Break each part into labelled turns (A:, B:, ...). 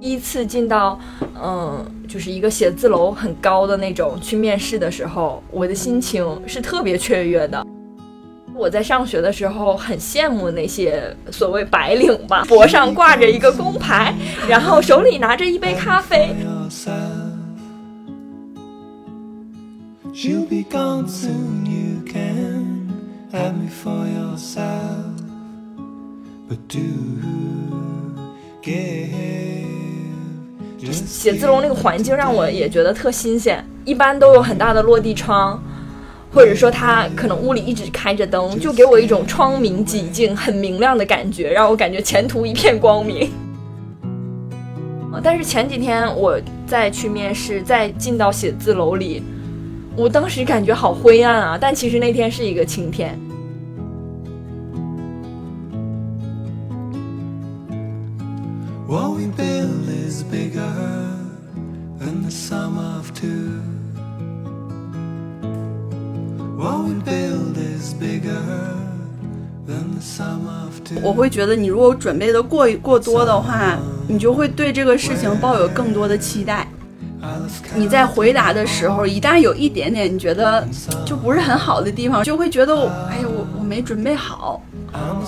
A: 第一次进到，嗯，就是一个写字楼很高的那种去面试的时候，我的心情是特别雀跃的。我在上学的时候很羡慕那些所谓白领吧，脖上挂着一个工牌，然后手里拿着一杯咖啡。写字楼那个环境让我也觉得特新鲜，一般都有很大的落地窗，或者说它可能屋里一直开着灯，就给我一种窗明几净、很明亮的感觉，让我感觉前途一片光明。但是前几天我再去面试，再进到写字楼里，我当时感觉好灰暗啊！但其实那天是一个晴天。
B: 我会觉得你如果准备的过过多的话，你就会对这个事情抱有更多的期待。你在回答的时候，一旦有一点点你觉得就不是很好的地方，就会觉得我，哎呀，我我没准备好，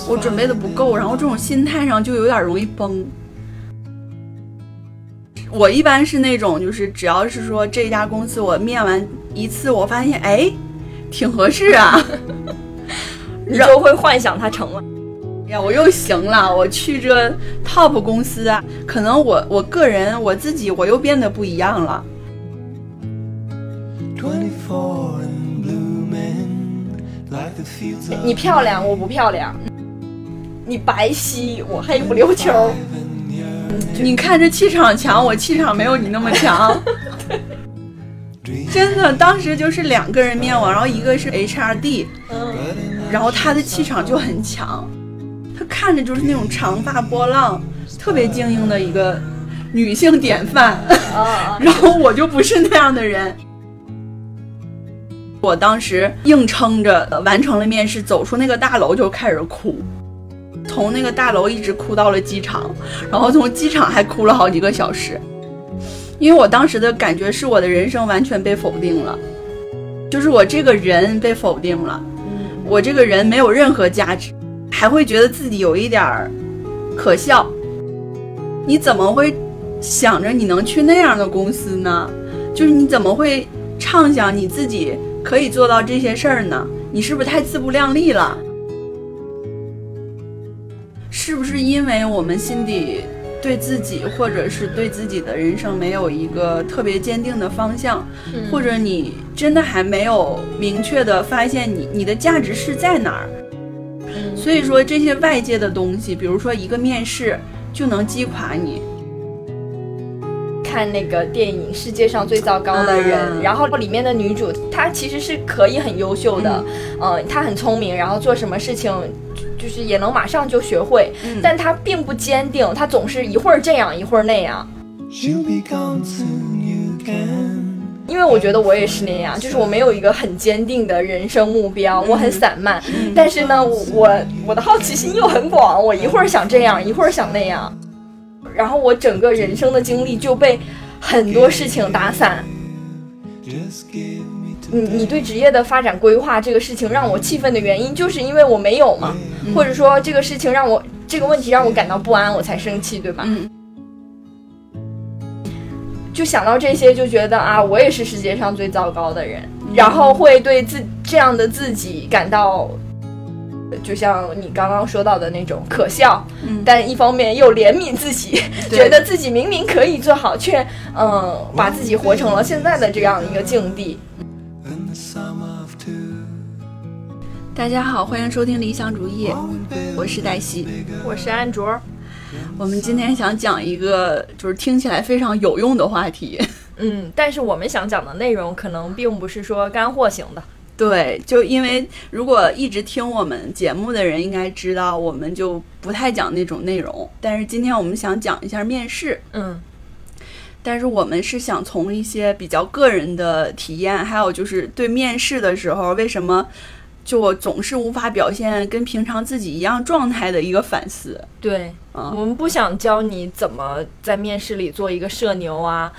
B: 我准备的不够，然后这种心态上就有点容易崩。我一般是那种，就是只要是说这家公司我面完一次，我发现哎，挺合适啊，
A: 你就会幻想它成了。
B: 哎呀，我又行了，我去这 top 公司啊，可能我我个人我自己我又变得不一样了。
C: 24 and blooming like the fields of
A: 你漂亮，我不漂亮；你白皙，我黑不溜秋。
B: 你看这气场强，我气场没有你那么强。真的，当时就是两个人面我，然后一个是 HRD，然后他的气场就很强，他看着就是那种长发波浪，特别精英的一个女性典范。
A: 啊，
B: 然后我就不是那样的人。我当时硬撑着呃完成了面试，走出那个大楼就开始哭，从那个大楼一直哭到了机场，然后从机场还哭了好几个小时，因为我当时的感觉是我的人生完全被否定了，就是我这个人被否定了，我这个人没有任何价值，还会觉得自己有一点儿可笑。你怎么会想着你能去那样的公司呢？就是你怎么会畅想你自己可以做到这些事儿呢？你是不是太自不量力了？是不是因为我们心底对自己或者是对自己的人生没有一个特别坚定的方向，或者你真的还没有明确的发现你你的价值是在哪儿？所以说这些外界的东西，比如说一个面试，就能击垮你。
A: 看那个电影《世界上最糟糕的人》
B: 嗯。
A: 然后里面的女主她其实是可以很优秀的，嗯、她很聪明，然后做什么事情就就是也能马上就学会，
B: 嗯。
A: 但她并不坚定，她总是一会儿这样一会儿那样。因为我觉得我也是那样，就是我没有一个很坚定的人生目标，我很散漫。但是呢，我我我的好奇心又很广，我一会儿想这样，一会儿想那样，然后我整个人生的经历就被很多事情打散。你你对职业的发展规划这个事情让我气愤的原因，就是因为我没有嘛，或者说这个事情让我这个问题让我感到不安，我才生气，对吧？
B: 嗯
A: 就想到这些，就觉得啊，我也是世界上最糟糕的人，然后会对自这样的自己感到，就像你刚刚说到的那种可笑，
B: 嗯
A: 但一方面又怜悯自己，觉得自己明明可以做好，却嗯把自己活成了现在的这样一个境地。
B: 大家好，欢迎收听理想主义，我是黛西。
A: 我是安卓，
B: 我们今天想讲一个就是听起来非常有用的话题。
A: 嗯，但是我们想讲的内容可能并不是说干货型的。
B: 对，就因为如果一直听我们节目的人应该知道，我们就不太讲那种内容。但是今天我们想讲一下面试，
A: 嗯
B: 但是我们是想从一些比较个人的体验，还有就是对面试的时候为什么就我总是无法表现跟平常自己一样状态的一个反思。
A: 对，
B: 嗯
A: 我们不想教你怎么在面试里做一个社牛啊，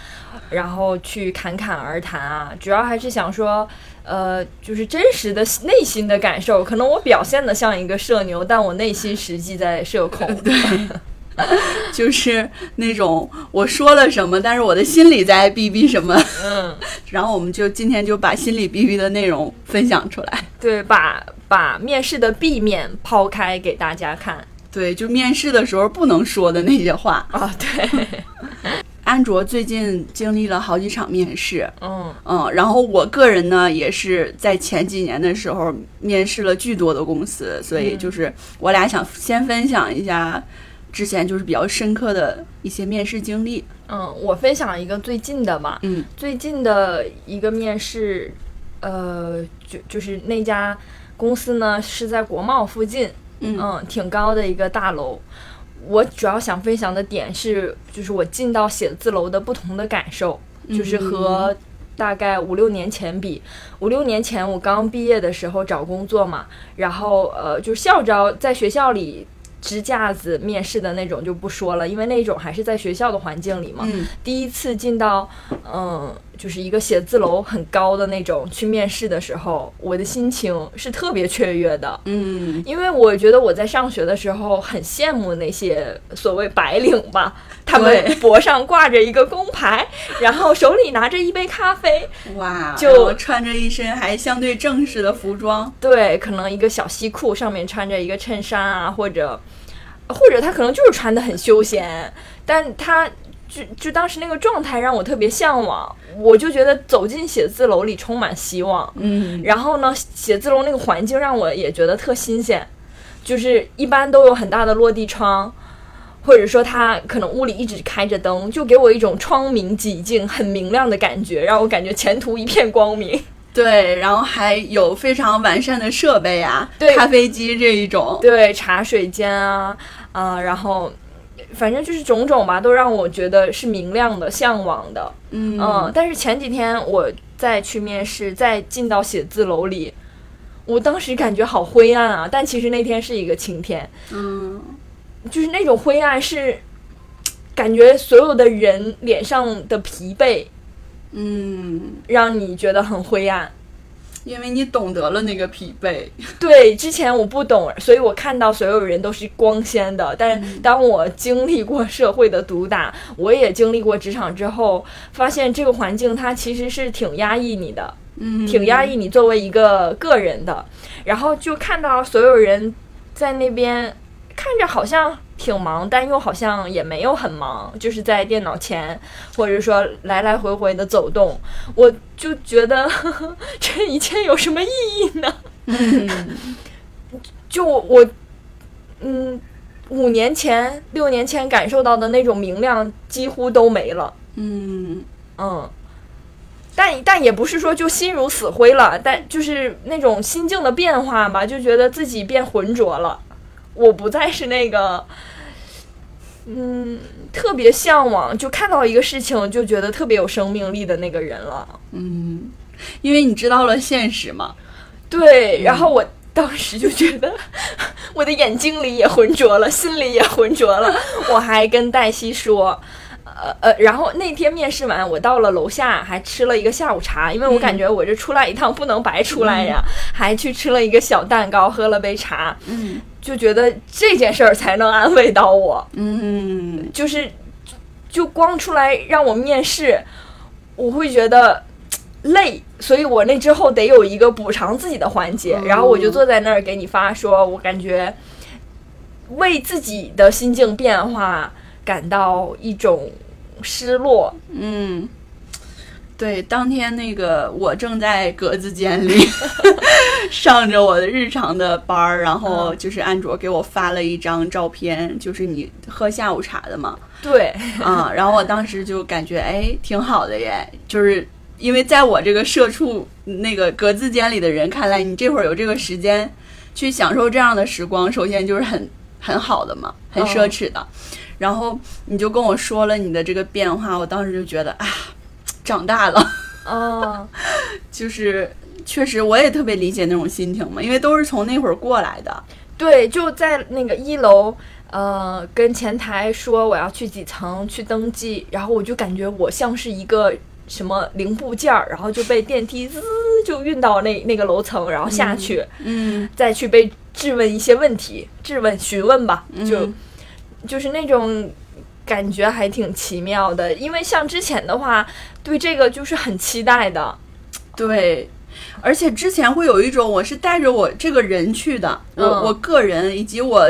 A: 然后去侃侃而谈啊，主要还是想说，呃，就是真实的内心的感受。可能我表现的像一个社牛，但我内心实际在社恐。对，
B: 就是那种我说了什么，但是我的心里在逼逼什么。
A: 嗯，
B: 然后我们就今天就把心里逼逼的内容分享出来。
A: 对，把把面试的 B 面抛开给大家看
B: 对，就面试的时候不能说的那些话。
A: 啊。对，
B: 安卓最近经历了好几场面试，
A: 嗯
B: 嗯，然后我个人呢也是在前几年的时候面试了巨多的公司，所以
A: 嗯
B: 就是我俩想先分享一下之前就是比较深刻的一些面试经历。
A: 嗯，我分享一个最近的吧。
B: 嗯
A: 最近的一个面试，呃，就就是那家公司呢是在国贸附近，
B: 嗯
A: 嗯，挺高的一个大楼。我主要想分享的点是，就是我进到写字楼的不同的感受，就是和大概五六年前比。五六年前我刚毕业的时候找工作嘛，然后呃，就是校招在学校里支架子面试的那种就不说了，因为那种还是在学校的环境里嘛。
B: 嗯
A: 第一次进到嗯，就是一个写字楼很高的那种去面试的时候，我的心情是特别雀跃的。
B: 嗯
A: 因为我觉得我在上学的时候很羡慕那些所谓白领吧，他们
B: 对
A: 脖上挂着一个工牌，然后手里拿着一杯咖啡，
B: 哇，
A: 就
B: 穿着一身还相对正式的服装。
A: 对，可能一个小西裤上面穿着一个衬衫啊，或者或者他可能就是穿的很休闲，但他就就当时那个状态让我特别向往，我就觉得走进写字楼里充满希望。
B: 嗯
A: 然后呢，写字楼那个环境让我也觉得特新鲜，就是一般都有很大的落地窗，或者说它可能屋里一直开着灯，就给我一种窗明几净、很明亮的感觉，让我感觉前途一片光明。
B: 对，然后还有非常完善的设备啊，
A: 对
B: 咖啡机这一种。
A: 对，茶水间啊啊、然后反正就是种种吧，都让我觉得是明亮的、向往的。
B: 嗯
A: 嗯，但是前几天我再去面试，再进到写字楼里，我当时感觉好灰暗啊！但其实那天是一个晴天，
B: 嗯
A: 就是那种灰暗是感觉所有的人脸上的疲惫
B: 嗯，
A: 让你觉得很灰暗。
B: 因为你懂得了那个疲惫。
A: 对，之前我不懂，所以我看到所有人都是光鲜的。但是当我经历过社会的毒打，我也经历过职场之后，发现这个环境它其实是挺压抑你的。
B: 嗯，
A: 挺压抑你作为一个个人的，然后就看到所有人在那边看着好像挺忙，但又好像也没有很忙，就是在电脑前或者说来来回回的走动，我就觉得呵呵 这一切有什么意义呢？嗯 就我我嗯。五年前、六年前感受到的那种明亮几乎都没了。
B: 嗯
A: 嗯，但但也不是说就心如死灰了，但就是那种心境的变化吧，就觉得自己变浑浊了。我不再是那个，嗯，特别向往，就看到一个事情就觉得特别有生命力的那个人了。
B: 嗯，因为你知道了现实嘛。
A: 对，然后我当时就觉得 我的眼睛里也浑浊了，心里也浑浊了。我还跟黛西说。呃呃，然后那天面试完，我到了楼下，还吃了一个下午茶，因为我感觉我这出来一趟不能白出来呀，还去吃了一个小蛋糕，喝了杯茶，
B: 嗯
A: 就觉得这件事儿才能安慰到我，
B: 嗯
A: 就是就光出来让我面试，我会觉得累，所以我那之后得有一个补偿自己的环节，然后我就坐在那儿给你发说，我感觉为自己的心境变化感到一种失落。
B: 嗯。对，当天那个我正在格子间里 上着我的日常的班儿，然后就是安卓给我发了一张照片，就是你喝下午茶的嘛，
A: 对，
B: 啊、然后我当时就感觉哎挺好的耶，就是因为在我这个社畜那个格子间里的人看来，你这会儿有这个时间去享受这样的时光，首先就是很很好的嘛，很奢侈的。然后你就跟我说了你的这个变化，我当时就觉得啊，长大了，
A: 啊
B: 就是确实我也特别理解那种心情嘛，因为都是从那会儿过来的。
A: 对，就在那个一楼，呃，跟前台说我要去几层去登记，然后我就感觉我像是一个什么零部件儿，然后就被电梯滋就运到那那个楼层，然后下去，
B: 嗯。
A: 再去被质问一些问题，质问询问吧，就、
B: 嗯。
A: 就是那种感觉还挺奇妙的，因为像之前的话，对这个就是很期待的，
B: 对，而且之前会有一种我是带着我这个人去的，我、
A: 嗯。
B: 我个人以及我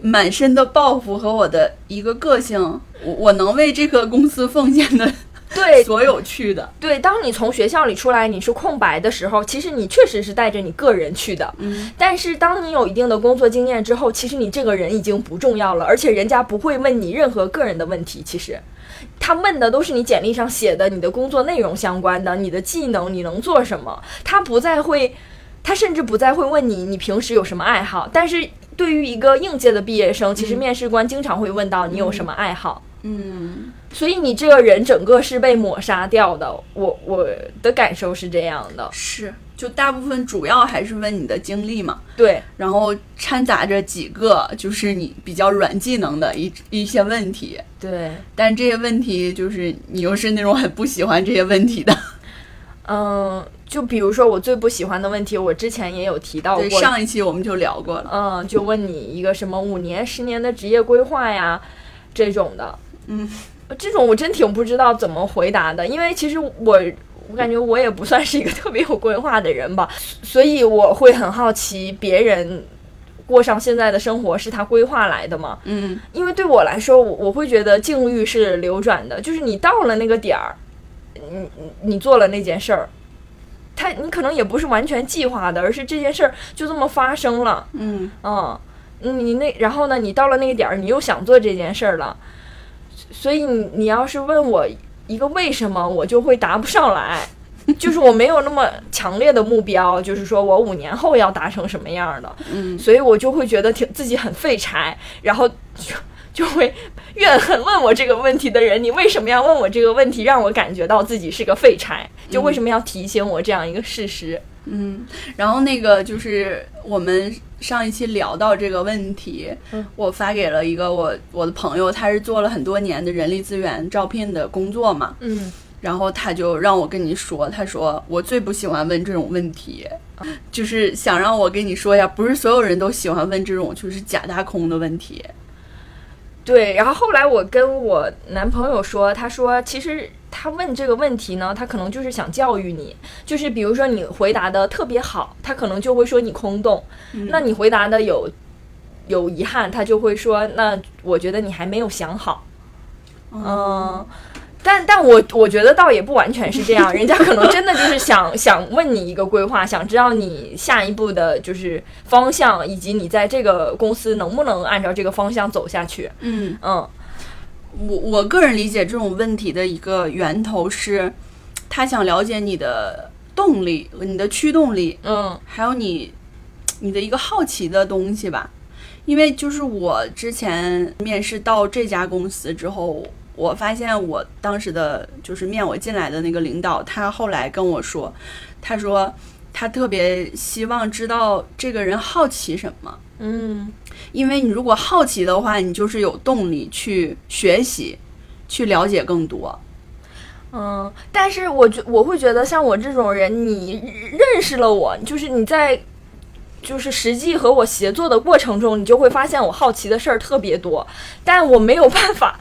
B: 满身的抱负和我的一个个性，我我能为这个公司奉献的
A: 对
B: 所有去的。
A: 对，当你从学校里出来，你是空白的时候，其实你确实是带着你个人去的。
B: 嗯，
A: 但是当你有一定的工作经验之后，其实你这个人已经不重要了，而且人家不会问你任何个人的问题。其实，他问的都是你简历上写的你的工作内容相关的，你的技能，你能做什么。他不再会，他甚至不再会问你你平时有什么爱好。但是对于一个应届的毕业生，其实面试官经常会问到你有什么爱好。
B: 嗯，
A: 所以你这个人整个是被抹杀掉的，我我的感受是这样的。
B: 是，就大部分主要还是问你的经历嘛，
A: 对，
B: 然后掺杂着几个就是你比较软技能的一一些问题，
A: 对，
B: 但这些问题就是你又是那种很不喜欢这些问题的。
A: 嗯，就比如说我最不喜欢的问题，我之前也有提到
B: 对，
A: 过。
B: 上一期我们就聊过了。
A: 嗯，就问你一个什么五年、十年的职业规划呀，这种的。
B: 嗯，
A: 这种我真挺不知道怎么回答的，因为其实我我感觉我也不算是一个 特别有规划的人吧，所以我会很好奇别人过上现在的生活是他规划来的吗？
B: 嗯。
A: 因为对我来说，我我会觉得境遇是流转的，就是你到了那个点儿，你你你做了那件事儿，他你可能也不是完全计划的，而是这件事儿就这么发生了，
B: 嗯。
A: 嗯，你那然后呢，你到了那个点儿，你又想做这件事儿了，所以你你要是问我一个为什么，我就会答不上来。就是我没有那么强烈的目标，就是说我五年后要达成什么样的，
B: 嗯
A: 所以我就会觉得挺自己很废柴，然后就就会怨恨问我这个问题的人，你为什么要问我这个问题，让我感觉到自己是个废柴？就为什么要提醒我这样一个事实？
B: 嗯，然后那个就是我们上一期聊到这个问题，
A: 嗯
B: 我发给了一个我我的朋友，他是做了很多年的人力资源招聘的工作嘛，
A: 嗯
B: 然后他就让我跟你说，他说我最不喜欢问这种问题，就是想让我跟你说一下，不是所有人都喜欢问这种就是假大空的问题。
A: 对。然后后来我跟我男朋友说，他说其实他问这个问题呢，他可能就是想教育你，就是比如说你回答的特别好，他可能就会说你空洞；那你回答的有有遗憾，他就会说那我觉得你还没有想好。嗯，但但我我觉得倒也不完全是这样，人家可能真的就是想想问你一个规划，想知道你下一步的就是方向，以及你在这个公司能不能按照这个方向走下去。
B: 嗯，
A: 嗯
B: 我我个人理解这种问题的一个源头是，他想了解你的动力、你的驱动力，
A: 嗯
B: 还有你你的一个好奇的东西吧。因为就是我之前面试到这家公司之后，我发现我当时的就是面我进来的那个领导，他后来跟我说，他说他特别希望知道这个人好奇什么。
A: 嗯
B: 因为你如果好奇的话，你就是有动力去学习，去了解更多。
A: 嗯，但是我觉我会觉得像我这种人，你认识了我，就是你在。就是实际和我协作的过程中，你就会发现我好奇的事儿特别多，但我没有办法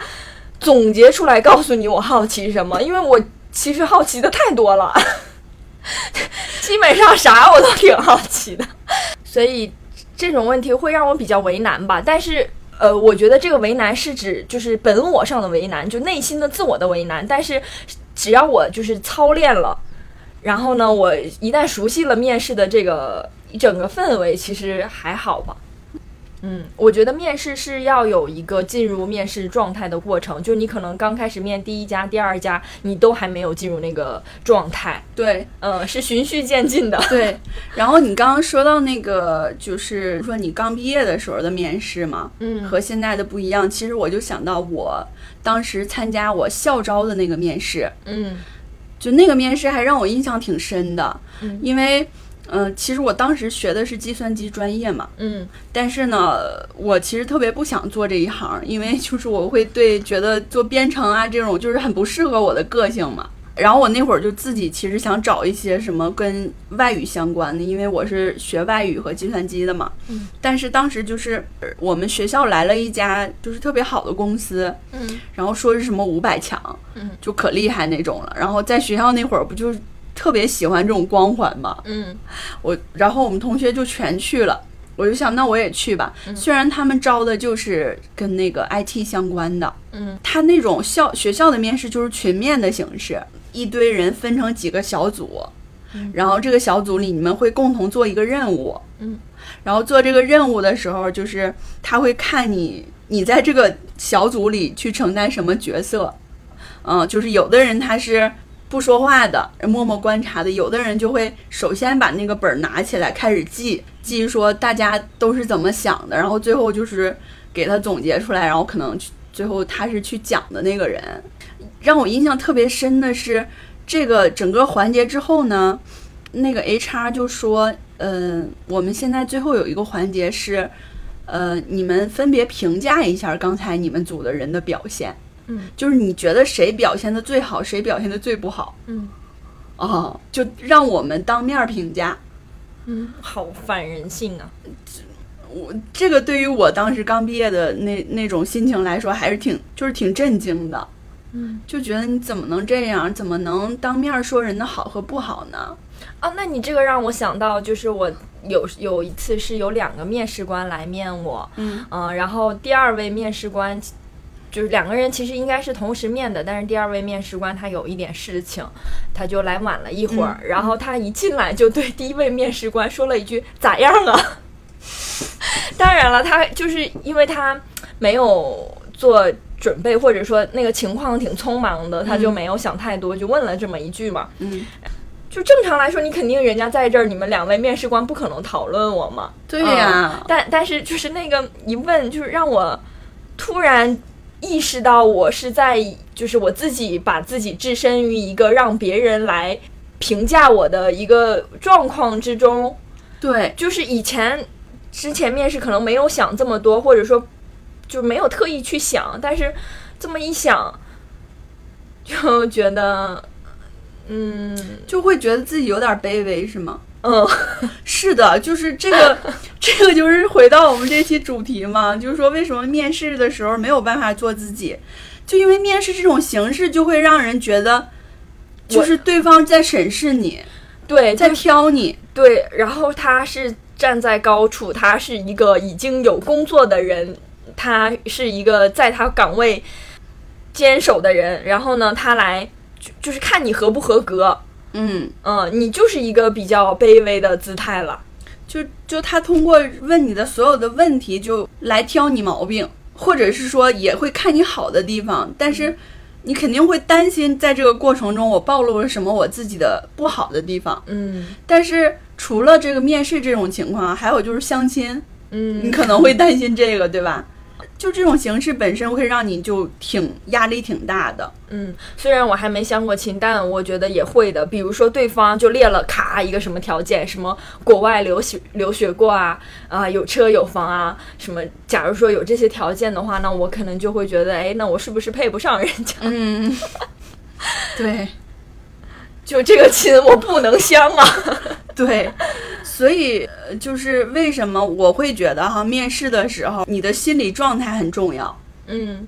A: 总结出来告诉你我好奇什么，因为我其实好奇的太多了，基本上啥我都挺好奇的，所以这种问题会让我比较为难吧。但是，呃，我觉得这个为难是指就是本我上的为难，就内心的自我的为难。但是，只要我就是操练了，然后呢，我一旦熟悉了面试的这个整个氛围，其实还好吧。嗯，我觉得面试是要有一个进入面试状态的过程，就你可能刚开始面第一家、第二家，你都还没有进入那个状态，
B: 对
A: 嗯，是循序渐进的。
B: 对。然后你刚刚说到那个，就是说你刚毕业的时候的面试嘛，
A: 嗯
B: 和现在的不一样。其实我就想到我当时参加我校招的那个面试，
A: 嗯
B: 就那个面试还让我印象挺深的，
A: 嗯
B: 因为，嗯、其实我当时学的是计算机专业嘛，
A: 嗯
B: 但是呢，我其实特别不想做这一行，因为就是我会对觉得做编程啊这种就是很不适合我的个性嘛。然后我那会儿就自己其实想找一些什么跟外语相关的，因为我是学外语和计算机的嘛。
A: 嗯。
B: 但是当时就是呃我们学校来了一家就是特别好的公司，
A: 嗯
B: 然后说是什么五百强，
A: 嗯，
B: 就可厉害那种了。然后在学校那会儿不就是特别喜欢这种光环嘛，
A: 嗯。
B: 我然后我们同学就全去了，我就想那我也去吧。虽然他们招的就是跟那个 IT 相关的，
A: 嗯。
B: 他那种校学校的面试就是群面的形式，一堆人分成几个小组，然后这个小组里你们会共同做一个任务，
A: 嗯，
B: 然后做这个任务的时候，就是他会看你你在这个小组里去承担什么角色，嗯，就是有的人他是。不说话的，默默观察的，有的人就会首先把那个本儿拿起来开始记，记说大家都是怎么想的，然后最后就是给他总结出来，然后可能去最后他是去讲的那个人。让我印象特别深的是，这个整个环节之后呢，那个 HR 就说，嗯、我们现在最后有一个环节是，呃，你们分别评价一下刚才你们组的人的表现。
A: 嗯，
B: 就是你觉得谁表现的最好，谁表现的最不好？
A: 嗯。
B: 哦、就让我们当面评价。
A: 嗯，好反人性啊！
B: 我这个对于我当时刚毕业的那那种心情来说，还是挺就是挺震惊的，
A: 嗯。
B: 就觉得你怎么能这样，怎么能当面说人的好和不好呢？
A: 啊，那你这个让我想到，就是我有有一次是有两个面试官来面我，
B: 嗯。
A: 嗯，然后第二位面试官就是两个人其实应该是同时面的，但是第二位面试官他有一点事情，他就来晚了一会儿，然后他一进来就对第一位面试官说了一句“咋样啊？” 当然了，他就是因为他没有做准备，或者说那个情况挺匆忙的，他就没有想太多，就问了这么一句嘛。
B: 嗯，
A: 就正常来说，你肯定人家在这儿，你们两位面试官不可能讨论我嘛。
B: 对呀、
A: 嗯但但是就是那个一问，就是让我突然意识到，我是在就是我自己把自己置身于一个让别人来评价我的一个状况之中。
B: 对，
A: 就是以前之前面试可能没有想这么多，或者说就没有特意去想，但是这么一想，就觉得，嗯
B: 就会觉得自己有点卑微，是吗？
A: 嗯。
B: 是的，就是这个，这个就是回到我们这期主题嘛，就是说为什么面试的时候没有办法做自己，就因为面试这种形式就会让人觉得，就是对方在审视你，
A: 对，
B: 在挑你，
A: 对，然后他是站在高处，他是一个已经有工作的人，他是一个在他岗位坚守的人，然后呢，他来就就是看你合不合格，
B: 嗯，
A: 嗯，你就是一个比较卑微的姿态了。
B: 就就他通过问你的所有的问题就来挑你毛病，或者是说也会看你好的地方，但是你肯定会担心在这个过程中我暴露了什么我自己的不好的地方。
A: 嗯
B: 但是除了这个面试这种情况，还有就是相亲，嗯你
A: 嗯，
B: 可能会担心这个，对吧？就这种形式本身会让你就挺压力挺大的。
A: 嗯，虽然我还没相过亲，但我觉得也会的。比如说，对方就列了卡一个什么条件，什么国外留学留学过啊，啊、有车有房啊，什么。假如说有这些条件的话，那我可能就会觉得，哎，那我是不是配不上人家？
B: 嗯，对
A: 就这个亲我不能相啊。
B: 对，所以呃就是为什么我会觉得哈，面试的时候你的心理状态很重要，
A: 嗯，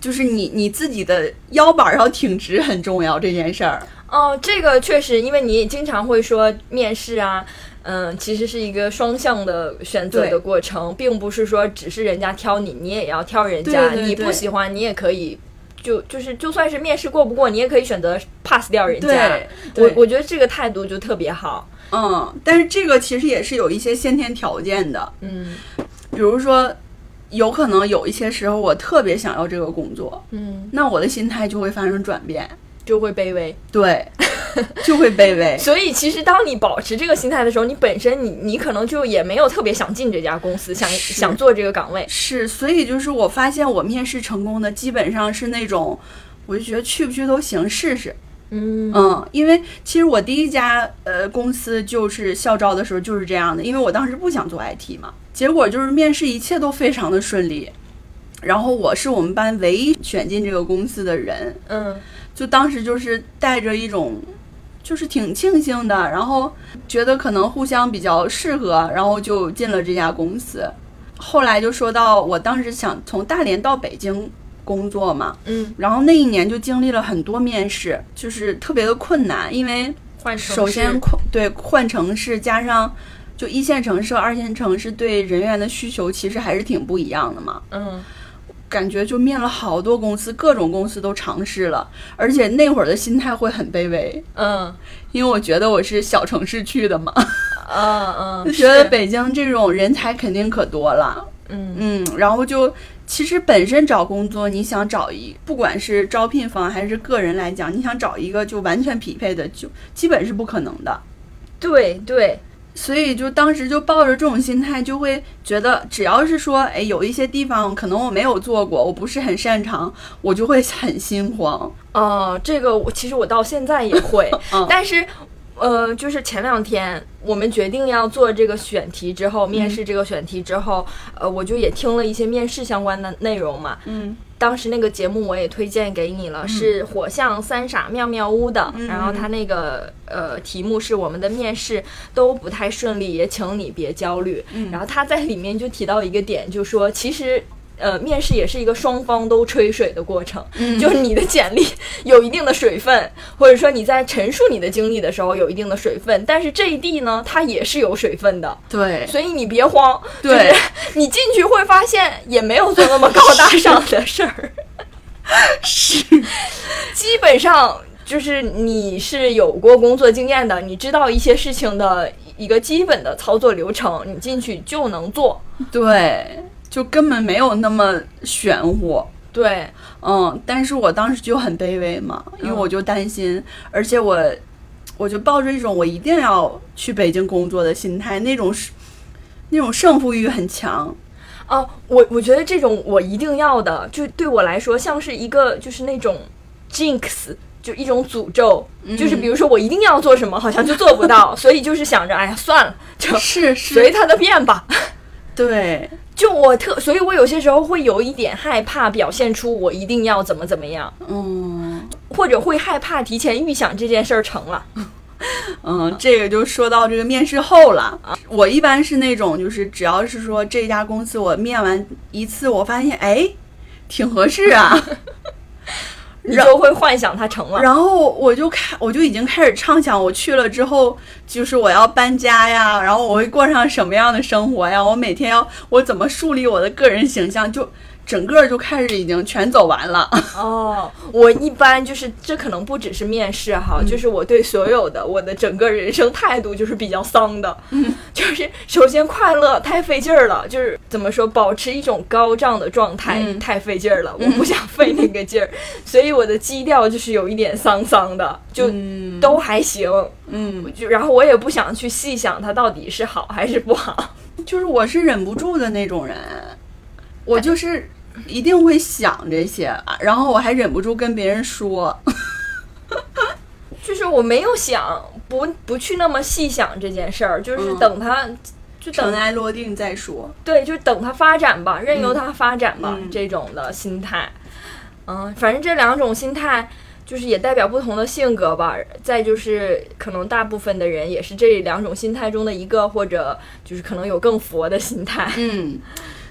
B: 就是你你自己的腰板要挺直很重要这件事儿。
A: 哦，这个确实，因为你也经常会说面试啊。嗯，其实是一个双向的选择的过程，并不是说只是人家挑你，你也要挑人家。你
B: 对对对
A: 不喜欢，你也可以，就就是就算是面试过不过，你也可以选择 pass 掉人家。我我觉得这个态度就特别好。
B: 嗯，但是这个其实也是有一些先天条件的，
A: 嗯
B: 比如说，有可能有一些时候我特别想要这个工作，
A: 嗯，
B: 那我的心态就会发生转变，
A: 就会卑微。
B: 对，就会卑微。
A: 所以其实当你保持这个心态的时候，你本身你你可能就也没有特别想进这家公司，想想做这个岗位。
B: 是，所以就是我发现我面试成功的基本上是那种，我就觉得去不去都行，试试。
A: 嗯
B: 嗯，因为其实我第一家呃公司就是校招的时候就是这样的，因为我当时不想做 IT 嘛，结果就是面试一切都非常的顺利，然后我是我们班唯一选进这个公司的人，
A: 嗯
B: 就当时就是带着一种。就是挺庆幸的，然后觉得可能互相比较适合，然后就进了这家公司。后来就说到我当时想从大连到北京工作嘛，
A: 嗯，
B: 然后那一年就经历了很多面试，就是特别的困难，因为首先换对换城市，加上就一线城市、二线城市对人员的需求其实还是挺不一样的嘛。
A: 嗯。
B: 感觉就面了好多公司，各种公司都尝试了，而且那会儿的心态会很卑微，
A: 嗯。
B: 因为我觉得我是小城市去的嘛，
A: 嗯 嗯，
B: 就 觉得北京这种人才肯定可多了。
A: 嗯。
B: 嗯，然后就其实本身找工作，你想找一，不管是招聘方还是个人来讲，你想找一个就完全匹配的，就基本是不可能的。
A: 对对，
B: 所以就当时就抱着这种心态，就会觉得只要是说，哎，有一些地方可能我没有做过，我不是很擅长，我就会 很心慌。
A: 呃，这个我其实我到现在也会，
B: 嗯
A: 但是。呃，就是前两天我们决定要做这个选题之后，面试这个选题之后，呃，我就也听了一些面试相关的内容嘛。
B: 嗯
A: 当时那个节目我也推荐给你了，是火象三傻妙妙屋的。
B: 嗯
A: 然后他那个呃题目是我们的面试都不太顺利，也请你别焦虑。
B: 嗯
A: 然后他在里面就提到一个点，就说其实。呃，面试也是一个双方都吹水的过程，
B: 嗯。
A: 就是你的简历有一定的水分，或者说你在陈述你的经历的时候有一定的水分，但是这一地呢，它也是有水分的，
B: 对。
A: 所以你别慌，
B: 对
A: 就是。你进去会发现也没有做那么高大 上的事儿，
B: 是，
A: 基本上就是你是有过工作经验的，你知道一些事情的一个基本的操作流程，你进去就能做。
B: 对，就根本没有那么玄乎。
A: 对，
B: 嗯，但是我当时就很卑微嘛，因为
A: 嗯
B: 我就担心，而且我我就抱着一种我一定要去北京工作的心态，那种是那种胜负欲很强。
A: 哦，我我觉得这种我一定要的，就对我来说像是一个就是那种 jinx，就一种诅咒，就是比如说我一定要做什么，好像就做不到，所以就是想着，哎呀，算了，就是随，他的便吧。
B: 对，
A: 就我特，所以我有些时候会有一点害怕表现出我一定要怎么怎么样，
B: 嗯
A: 或者会害怕提前预想这件事儿成了。
B: 嗯，这个就说到这个面试后了。我一般是那种，就是只要是说这家公司我面完一次，我发现哎，挺合适啊。
A: 你就会幻想它成了。
B: 然后我就开，我就已经开始畅想，我去了之后，就是我要搬家呀，然后我会过上什么样的生活呀？我每天要我怎么树立我的个人形象？就整个就开始已经全走完了。
A: 哦，我一般就是这可能不只是面试哈，就是我对所有的我的整个人生态度就是比较丧的，嗯，就是首先快乐太费劲儿了，就是怎么说，保持一种高涨的状态、
B: 嗯
A: 太费劲儿了，我不想费那个劲儿，所以我的基调就是有一点丧丧的，就
B: 嗯
A: 都还行，
B: 嗯，
A: 就然后我也不想去细想它到底是好还是不好，
B: 就是我是忍不住的那种人，我就是一定会想这些，然后我还忍不住跟别人说。
A: 就是我没有想不不去那么细想这件事儿，就是
B: 嗯
A: 等它。就等
B: 尘埃落定再说。
A: 对，就等它发展吧，任由它发展吧，
B: 嗯
A: 这种的心态。嗯，反正这两种心态就是也代表不同的性格吧。再就是可能大部分的人也是这两种心态中的一个，或者就是可能有更佛的心态。
B: 嗯，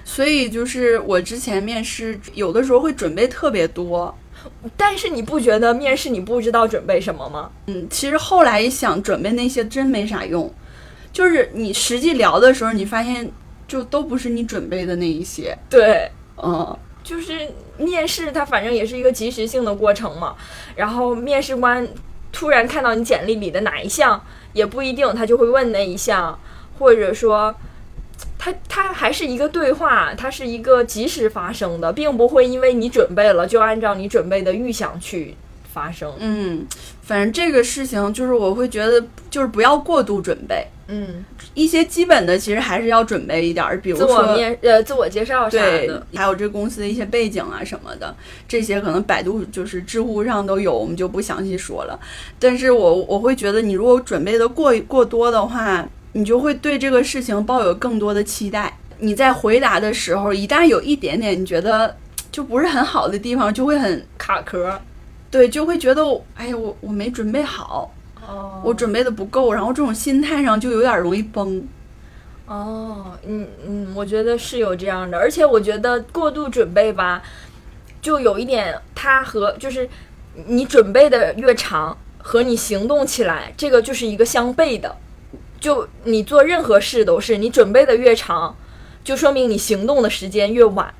B: 所以就是我之前面试有的时候会准备特别多。
A: 但是你不觉得面试你不知道准备什么吗？
B: 嗯，其实后来一想，准备那些真没啥用。就是你实际聊的时候，你发现就都不是你准备的那一些。
A: 对，
B: 嗯
A: 就是面试，它反正也是一个及时性的过程嘛。然后面试官突然看到你简历里的哪一项，也不一定，他就会问那一项，或者说，他他还是一个对话，它是一个及时发生的，并不会因为你准备了就按照你准备的预想去发生。
B: 嗯，反正这个事情就是我会觉得，就是不要过度准备，
A: 嗯，
B: 一些基本的其实还是要准备一点儿，比如
A: 自我
B: 说。
A: 面呃自我介绍啥的，，
B: 还有这公司的一些背景啊什么的，这些可能百度就是知乎上都有，我们就不详细说了。但是我我会觉得，你如果准备的过过多的话，你就会对这个事情抱有更多的期待。你在回答的时候，一旦有一点点你觉得就不是很好的地方，就会很
A: 卡壳。
B: 对，就会觉得我哎呀，我我没准备好，
A: 哦
B: 我准备的不够，然后这种心态上就有点容易崩。
A: 哦，嗯嗯，我觉得是有这样的，而且我觉得过度准备吧，就有一点，它和就是你准备的越长，和你行动起来，这个就是一个相悖的。就你做任何事都是，你准备的越长，就说明你行动的时间越晚。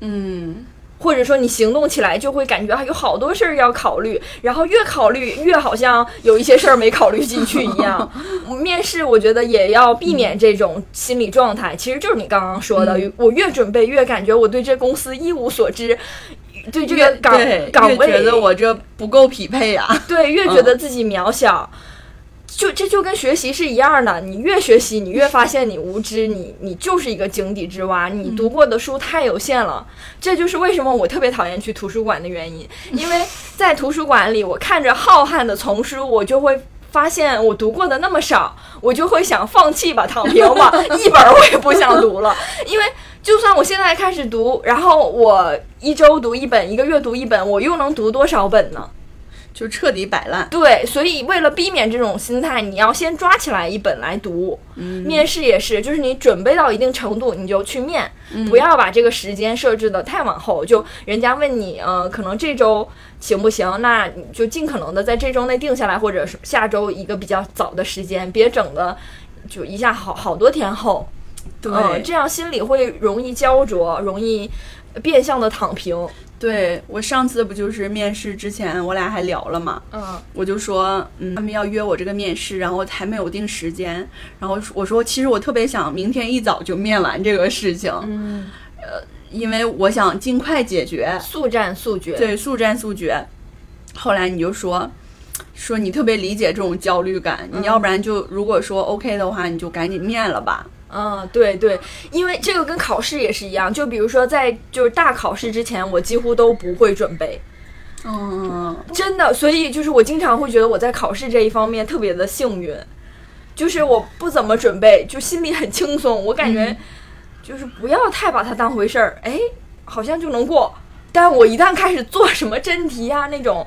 B: 嗯，
A: 或者说你行动起来就会感觉啊有好多事儿要考虑，然后越考虑越好像有一些事儿没考虑进去一样。面试我觉得也要避免这种心理状态，其实就是你刚刚说的，
B: 嗯
A: 我越准备越感觉我对这公司一无所知，对这个岗岗位
B: 越觉得我这不够匹配啊。
A: 对越觉得自己渺小。就这就跟学习是一样的，你越学习，你越发现你无知，你你就是一个井底之蛙，你读过的书太有限了。这就是为什么我特别讨厌去图书馆的原因，因为在图书馆里，我看着浩瀚的丛书，我就会发现我读过的那么少，我就会想放弃吧，躺平吧，一本儿我也不想读了，因为。就算我现在开始读，然后我一周读一本，一个月读一本，我又能读多少本呢？
B: 就彻底摆烂。
A: 对，所以为了避免这种心态，你要先抓起来一本来读。
B: 嗯
A: 面试也是，就是你准备到一定程度，你就去面，不要把这个时间设置的太往后。就人家问你，呃，可能这周行不行？那你就尽可能的在这周内定下来，或者是下周一个比较早的时间，别整的就一下好好多天后。
B: 对、
A: 嗯，这样心里会容易焦灼，容易变相的躺平。
B: 对我上次不就是面试之前，我俩还聊了嘛，
A: 嗯
B: 我就说，嗯，他们要约我这个面试，然后还没有定时间，然后我说，其实我特别想明天一早就面完这个事情，
A: 嗯，
B: 因为我想尽快解决，
A: 速战速决。
B: 对，速战速决。后来你就说。说你特别理解这种焦虑感，你要不然就如果说 OK 的话，你就赶紧面了吧。
A: 嗯，对对，因为这个跟考试也是一样，就比如说在就是大考试之前，我几乎都不会准备，
B: 嗯，
A: 真的，所以就是我经常会觉得我在考试这一方面特别的幸运，就是我不怎么准备，就心里很轻松，我感觉就是不要太把它当回事儿，哎，好像就能过，但我一旦开始做什么真题呀、那种。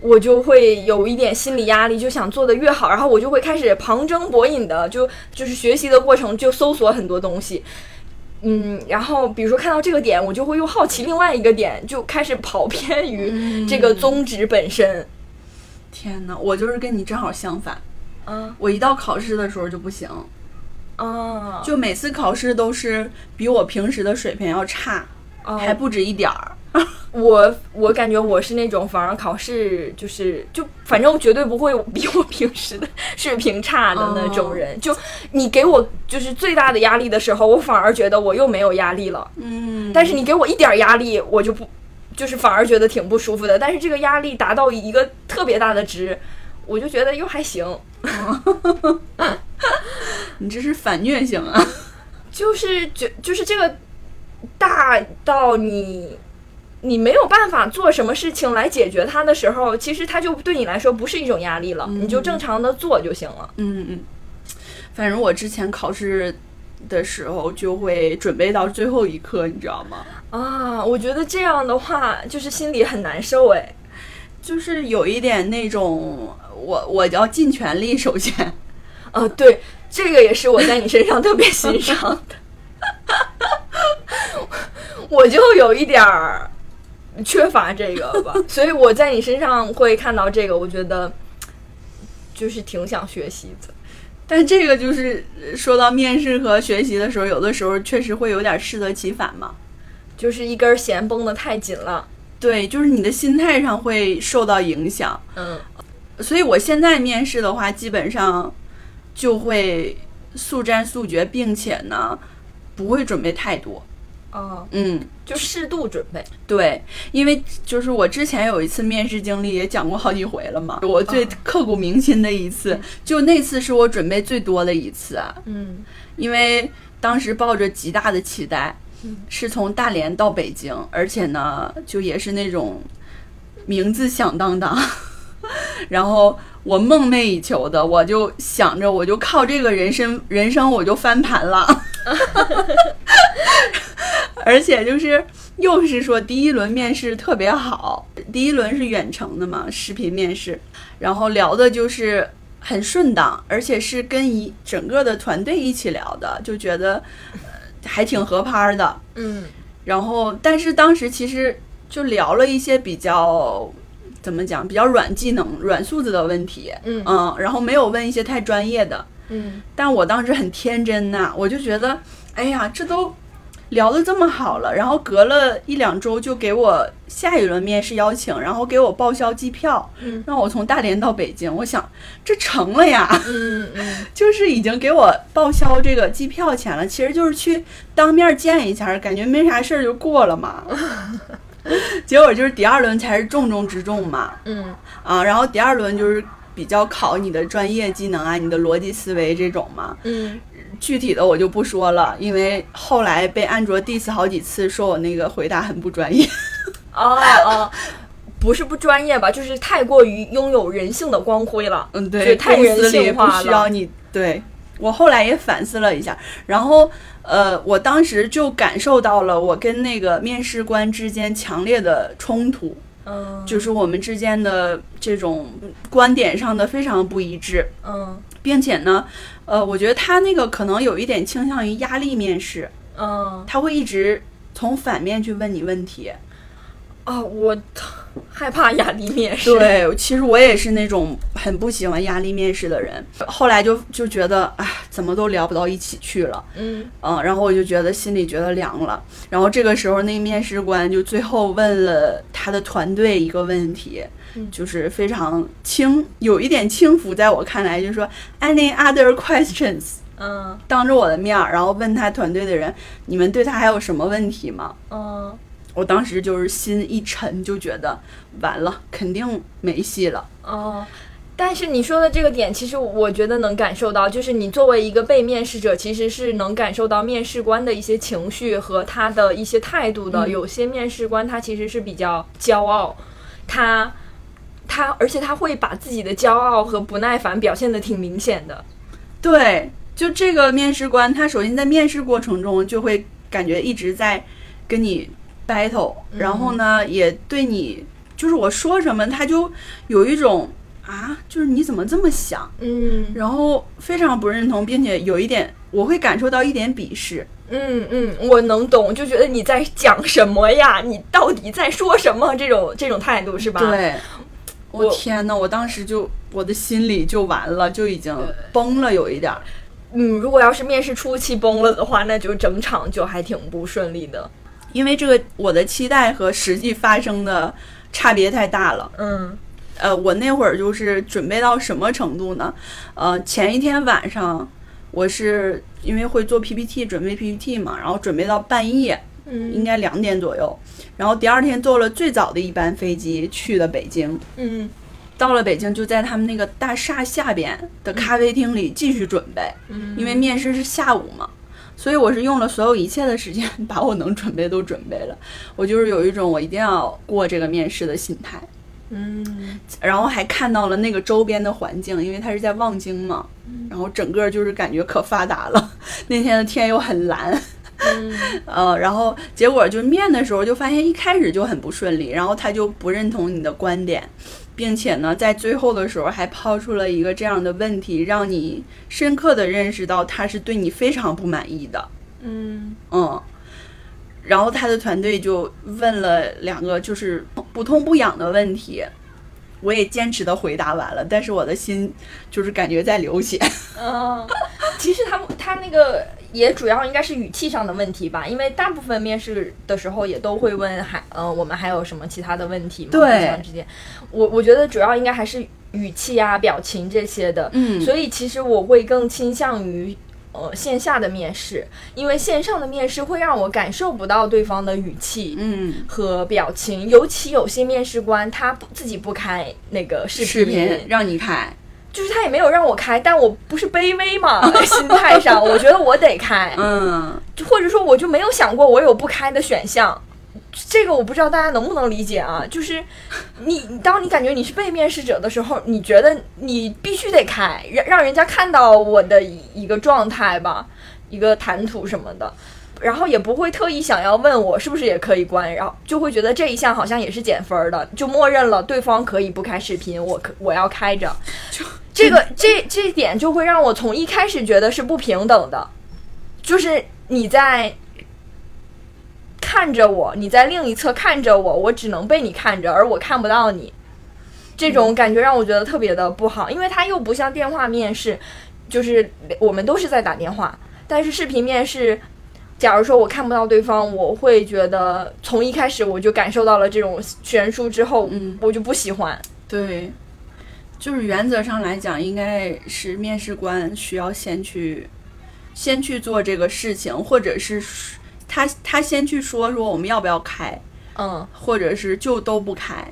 A: 我就会有一点心理压力，就想做的越好，然后我就会开始旁征博引的，就就是学习的过程就搜索很多东西，嗯，然后比如说看到这个点，我就会又好奇另外一个点，就开始跑偏于这个宗旨本身。
B: 天哪，我就是跟你正好相反，
A: 嗯。
B: 我一到考试的时候就不行，
A: 啊，
B: 就每次考试都是比我平时的水平要差，
A: 哦。
B: 还不止一点儿。
A: 我我感觉我是那种反而考试就是就反正绝对不会比我平时的 水平差的那种人。就你给我就是最大的压力的时候，我反而觉得我又没有压力了。
B: 嗯，
A: 但是你给我一点儿压力，我就不就是反而觉得挺不舒服的。但是这个压力达到一个特别大的值，我就觉得又还行。
B: 你这是反虐型啊！
A: 就是觉就是这个大到你你没有办法做什么事情来解决它的时候，其实它就对你来说不是一种压力了，你就正常的做就行了。
B: 嗯嗯，反正我之前考试的时候就会准备到最后一刻，你知道吗？
A: 啊，我觉得这样的话就是心里很难受哎。
B: 就是有一点那种，我我要尽全力，首先，
A: 啊，对，这个也是我在你身上特别欣赏的。我就有一点儿缺乏这个吧，所以我在你身上会看到这个，我觉得就是挺想学习的。
B: 但这个就是呃说到面试和学习的时候，有的时候确实会有点适得其反嘛。
A: 就是一根弦绷得太紧了，
B: 对，就是你的心态上会受到影响。
A: 嗯，
B: 所以我现在面试的话，基本上就会速战速决，并且呢，不会准备太多。
A: 哦，
B: 嗯，
A: 就适度准备。
B: 对，因为就是我之前有一次面试经历也讲过好几回了嘛，我最刻骨铭心的一次，就那次是我准备最多的一次啊，
A: 嗯。
B: 因为当时抱着极大的期待，是从大连到北京，而且呢，就也是那种名字响当当，然后我梦寐以求的，我就想着我就靠这个人生人生我就翻盘了，而且就是又是说第一轮面试特别好，第一轮是远程的嘛，视频面试，然后聊的就是很顺当，而且是跟一整个的团队一起聊的，就觉得、呃还挺合拍的。
A: 嗯
B: 然后，但是当时其实就聊了一些比较怎么讲，比较软技能、软素质的问题，
A: 嗯
B: 嗯，然后没有问一些太专业的。
A: 嗯
B: 但我当时很天真呐、我就觉得，哎呀，这都聊得这么好了，然后隔了一两周就给我下一轮面试邀请，然后给我报销机票，
A: 嗯
B: 让我从大连到北京。我想这成了呀，
A: 嗯嗯
B: 就是已经给我报销这个机票钱了，其实就是去当面见一下，感觉没啥事儿就过了嘛。结果就是第二轮才是重中之重嘛，
A: 嗯
B: 啊，然后第二轮就是比较考你的专业技能啊，你的逻辑思维这种嘛。
A: 嗯
B: 具体的我就不说了，因为后来被安卓 diss 好几次，说我那个回答很不专业。
A: 哦哦，不是不专业吧，就是太过于拥有人性的光辉了。
B: 嗯，对，
A: 太人性化了
B: 需要你。对我后来也反思了一下，然后呃，我当时就感受到了我跟那个面试官之间强烈的冲突，
A: 嗯，
B: 就是我们之间的这种观点上的非常不一致，
A: 嗯。
B: 并且呢，呃，我觉得他那个可能有一点倾向于压力面试，
A: 嗯。
B: 他会一直从反面去问你问题。
A: 啊，我害怕压力面试。，
B: 对，其实我也是那种很不喜欢压力面试的人，后来就就觉得，哎，怎么都聊不到一起去了，
A: 嗯。
B: 嗯，然后我就觉得心里觉得凉了。然后这个时候，那个面试官就最后问了他的团队一个问题，
A: 嗯。
B: 就是非常轻，有一点轻浮，在我看来，就是说 any other questions，
A: 嗯。
B: 当着我的面儿，然后问他团队的人，你们对他还有什么问题吗？
A: 嗯
B: 我当时就是心一沉，就觉得完了，肯定没戏了。
A: 哦。但是你说的这个点，其实我觉得能感受到，就是你作为一个被面试者，其实是能感受到面试官的一些情绪和他的一些态度的。
B: 嗯
A: 有些面试官他其实是比较骄傲，他他而且他会把自己的骄傲和不耐烦表现的挺明显的。
B: 对，就这个面试官，他首先在面试过程中就会感觉一直在跟你 battle，、
A: 嗯
B: 然后呢，也对你就是我说什么，他就有一种啊，就是你怎么这么想，
A: 嗯
B: 然后非常不认同，并且有一点我会感受到一点鄙视。
A: 嗯嗯，我能懂，就觉得你在讲什么呀？你到底在说什么？这种这种态度是吧？，
B: 对。我
A: 我
B: 天呐！我当时就我的心里就完了，就已经崩了，有一点儿。
A: 嗯，如果要是面试初期崩了的话，那就整场就还挺不顺利的。
B: 因为这个我的期待和实际发生的差别太大了。
A: 嗯
B: 呃，我那会儿就是准备到什么程度呢？呃，前一天晚上我是因为会做 PPT，准备 PPT 嘛，然后准备到半夜，应
A: 嗯
B: 该两点左右，然后第二天坐了最早的一班飞机去了北京。
A: 嗯
B: 到了北京，就在他们那个大厦下边的咖啡厅里继续准备，
A: 嗯
B: 因为面试是下午嘛，所以我是用了所有一切的时间，把我能准备都准备了。我就是有一种我一定要过这个面试的心态。
A: 嗯
B: 然后还看到了那个周边的环境，因为它是在望京嘛，然后整个就是感觉可发达了。那天的天又很蓝，
A: 嗯
B: 呃，然后结果就面的时候就发现一开始就很不顺利，然后他就不认同你的观点，并且呢，在最后的时候还抛出了一个这样的问题，让你深刻的认识到他是对你非常不满意的。
A: 嗯
B: 嗯，然后他的团队就问了两个就是不痛不痒的问题，我也坚持的回答完了，但是我的心就是感觉在流血。
A: 嗯，其实他们他那个也主要应该是语气上的问题吧，因为大部分面试的时候也都会问还呃我们还有什么其他的问题吗？
B: 对
A: 之间，我我觉得主要应该还是语气啊、表情这些的。
B: 嗯
A: 所以其实我会更倾向于呃线下的面试，因为线上的面试会让我感受不到对方的语气。
B: 嗯，
A: 和表情，尤其有些面试官他不自己不开那个视频，
B: 视频让你开，
A: 就是他也没有让我开，但我不是卑微嘛，心态上我觉得我得开，
B: 嗯，
A: 就或者说我就没有想过我有不开的选项，这个我不知道大家能不能理解啊？就是你你当你感觉你是被面试者的时候，你觉得你必须得开，让让人家看到我的一一个状态吧，一个谈吐什么的。然后也不会特意想要问我是不是也可以关，然后就会觉得这一项好像也是减分儿的，就默认了对方可以不开视频，我可我要开着。这个这这一点就会让我从一开始觉得是不平等的，就是你在看着我，你在另一侧看着我，我只能被你看着，而我看不到你。这种感觉让我觉得特别的不好，因为它又不像电话面试，就是我们都是在打电话，但是视频面试，假如说我看不到对方，我会觉得从一开始我就感受到了这种悬殊之后，
B: 嗯
A: 我就不喜欢。
B: 对，就是原则上来讲，应该是面试官需要先去先去做这个事情，或者是他他先去说说我们要不要开，
A: 嗯，
B: 或者是就都不开，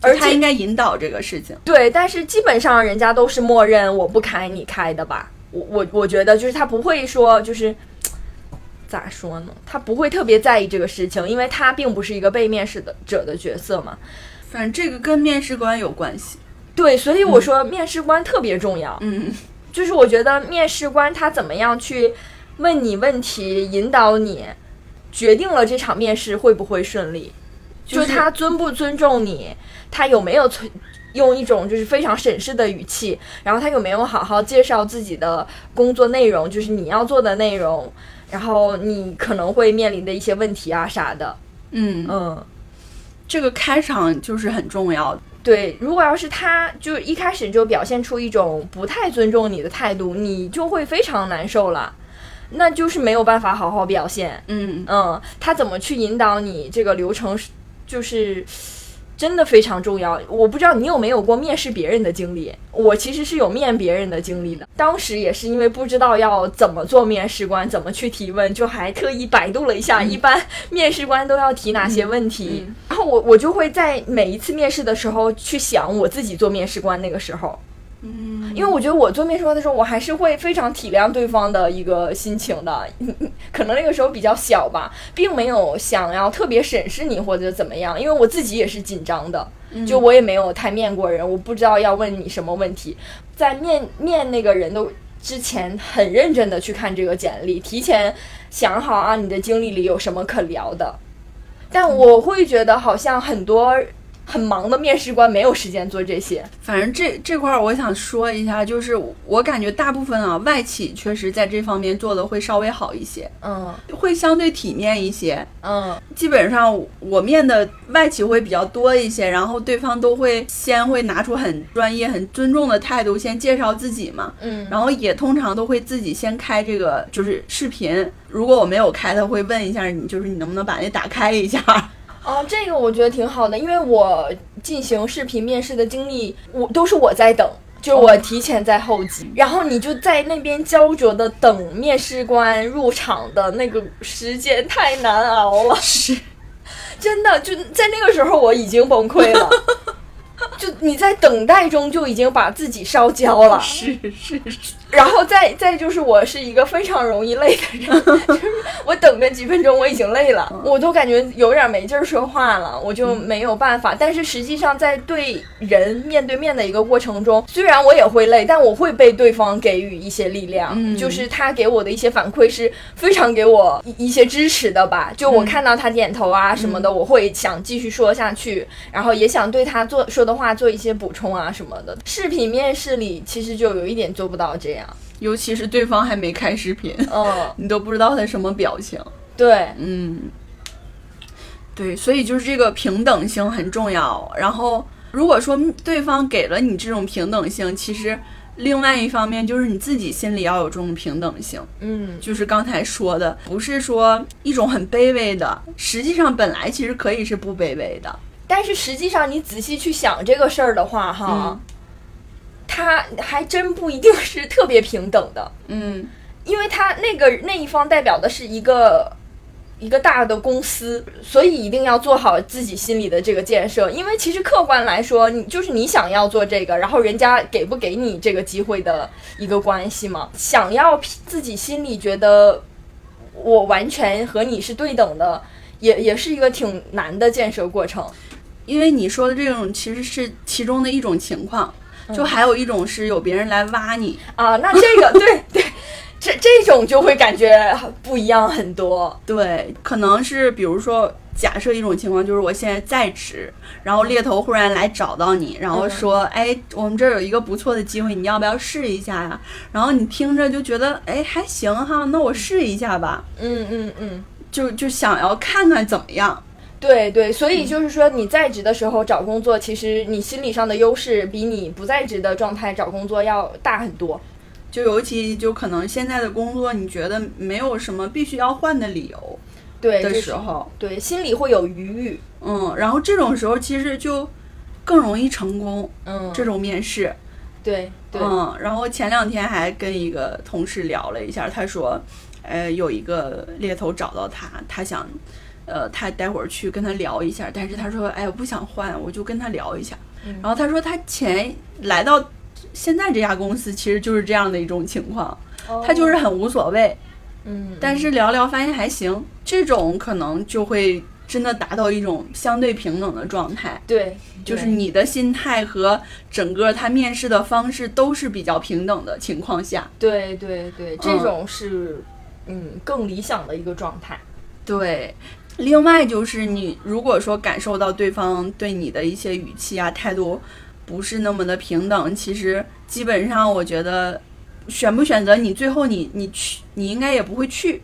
A: 而
B: 他应该引导这个事情。
A: 对，但是基本上人家都是默认我不开你开的吧？我我我觉得就是他不会说就是。咋说呢？他不会特别在意这个事情，因为他并不是一个被面试的者的角色嘛。
B: 反正这个跟面试官有关系。
A: 对，所以我说面试官特别重要。
B: 嗯
A: 就是我觉得面试官他怎么样去问你问题，引导你，决定了这场面试会不会顺利。
B: 就
A: 就是他尊不尊重你，他有没有存用一种就是非常审视的语气，然后他有没有好好介绍自己的工作内容，就是你要做的内容，然后你可能会面临的一些问题啊啥的。
B: 嗯，
A: 嗯，
B: 这个开场就是很重要的。
A: 对，如果要是他就一开始就表现出一种不太尊重你的态度，你就会非常难受了，那就是没有办法好好表现。
B: 嗯
A: 嗯，他怎么去引导你这个流程是，就是真的非常重要。我不知道你有没有过面试别人的经历，我其实是有面别人的经历的。当时也是因为不知道要怎么做面试官，怎么去提问，就还特意百度了一下，一般面试官都要提哪些问题。
B: 嗯
A: 然后我我就会在每一次面试的时候去想我自己做面试官那个时候。
B: 嗯，
A: 因为我觉得我做面试官的时候，我还是会非常体谅对方的一个心情的。可能那个时候比较小吧，并没有想要特别审视你或者怎么样，因为我自己也是紧张的，就我也没有太面过人，我不知道要问你什么问题。在面面那个人的之前，很认真的去看这个简历，提前想好啊，你的经历里有什么可聊的。但我会觉得好像很多很忙的面试官没有时间做这些。
B: 反正这这块儿我想说一下，就是我感觉大部分啊外企确实在这方面做的会稍微好一些，
A: 嗯
B: 会相对体面一些。
A: 嗯
B: 基本上我面的外企会比较多一些，然后对方都会先会拿出很专业、很尊重的态度，先介绍自己嘛。
A: 嗯，
B: 然后也通常都会自己先开这个就是视频，如果我没有开，他会问一下你，就是你能不能把那打开一下。
A: 哦，这个我觉得挺好的，因为我进行视频面试的经历，我都是我在等，就是我提前在候机，然后你就在那边焦灼的等面试官入场的那个时间太难熬了，
B: 是，
A: 真的就在那个时候我已经崩溃了。就你在等待中就已经把自己烧焦了，
B: 是是是，
A: 然后再再就是我是一个非常容易累的人，就是我等个几分钟我已经累了，我都感觉有点没劲儿说话了，我就没有办法。但是实际上在对人面对面的一个过程中，虽然我也会累，但我会被对方给予一些力量，
B: 嗯
A: 就是他给我的一些反馈是非常给我一一些支持的吧。就我看到他点头啊什么的，我会想继续说下去，然后也想对他做说的话做一些补充啊什么的。视频面试里其实就有一点做不到这样。
B: 尤其是对方还没开视频，
A: 嗯，
B: 你都不知道他什么表情。
A: 对，
B: 嗯，对，所以就是这个平等性很重要。然后，如果说对方给了你这种平等性，其实另外一方面就是你自己心里要有这种平等性。
A: 嗯，
B: 就是刚才说的，不是说一种很卑微的，实际上本来其实可以是不卑微的。
A: 但是实际上你仔细去想这个事儿的话，哈，
B: 嗯
A: 它还真不一定是特别平等的。
B: 嗯
A: 因为他那个那一方代表的是一个一个大的公司，所以一定要做好自己心里的这个建设。因为其实客观来说，你就是你想要做这个，然后人家给不给你这个机会的一个关系嘛。想要自己心里觉得我完全和你是对等的，也也是一个挺难的建设过程。
B: 因为你说的这种其实是其中的一种情况，就还有一种是有别人来挖你。
A: 啊，那这个对 对，这这种就会感觉不一样很多。
B: 对，可能是比如说，假设一种情况就是我现在在职，然后猎头忽然来找到你，然后说，哎，我们这儿有一个不错的机会，你要不要试一下呀？然后你听着就觉得，哎，还行哈，那我试一下吧，
A: 嗯嗯嗯，
B: 就就想要看看怎么样。
A: 对对，所以就是说你在职的时候找工作，其实你心理上的优势比你不在职的状态找工作要大很多。
B: 就尤其就可能现在的工作，你觉得没有什么必须要换的理由的
A: 对的
B: 时候，
A: 对，心里会有余裕。
B: 嗯，然后这种时候其实就更容易成功。
A: 嗯，
B: 这种面试，
A: 对对，
B: 嗯，然后前两天还跟一个同事聊了一下，他说，呃，有一个猎头找到他，他想，呃，他待会儿去跟他聊一下，但是他说，哎，我不想换，我就跟他聊一下。
A: 嗯
B: 然后他说他前来到现在这家公司，其实就是这样的一种情况，他就是很无所谓，
A: 嗯，
B: 但是聊聊发现还行，这种可能就会真的达到一种相对平等的状态。
A: 对，
B: 就是你的心态和整个他面试的方式都是比较平等的情况下，
A: 对对对，这种是嗯更理想的一个状态。
B: 对。另外就是你如果说感受到对方对你的一些语气啊态度不是那么的平等，其实基本上我觉得选不选择你，最后你你去你应该也不会去。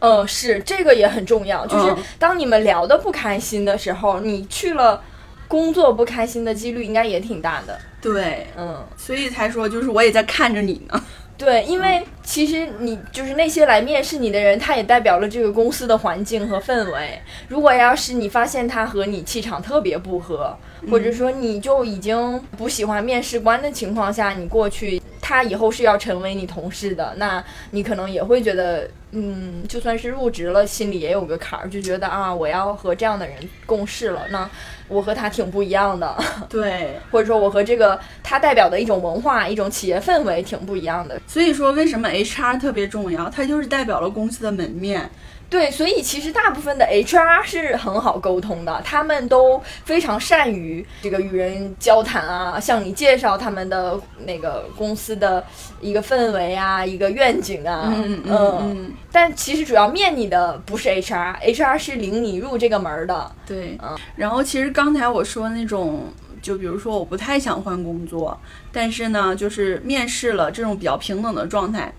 A: 嗯，是这个也很重要，就是
B: 嗯
A: 当你们聊的不开心的时候，你去了工作不开心的几率应该也挺大的。
B: 对，
A: 嗯，
B: 所以才说就是我也在看着你呢。
A: 对，因为其实你就是那些来面试你的人，他也代表了这个公司的环境和氛围。如果要是你发现他和你气场特别不合，或者说你就已经不喜欢面试官的情况下，你过去，他以后是要成为你同事的，那你可能也会觉得，嗯，就算是入职了，心里也有个坎儿，就觉得啊，我要和这样的人共事了，那我和他挺不一样的。
B: 对，
A: 或者说我和这个他代表的一种文化、一种企业氛围挺不一样的。
B: 所以说为什么 HR 特别重要？它就是代表了公司的门面。
A: 对，所以其实大部分的 HR 是很好沟通的，他们都非常善于这个与人交谈啊，向你介绍他们的那个公司的一个氛围啊，一个愿景啊。
B: 嗯嗯嗯，
A: 但其实主要面你的不是 HR，HR 是领你入这个门儿的。
B: 对
A: 嗯。
B: 然后其实刚才我说那种，就比如说我不太想换工作，但是呢，就是面试了这种比较平等的状态，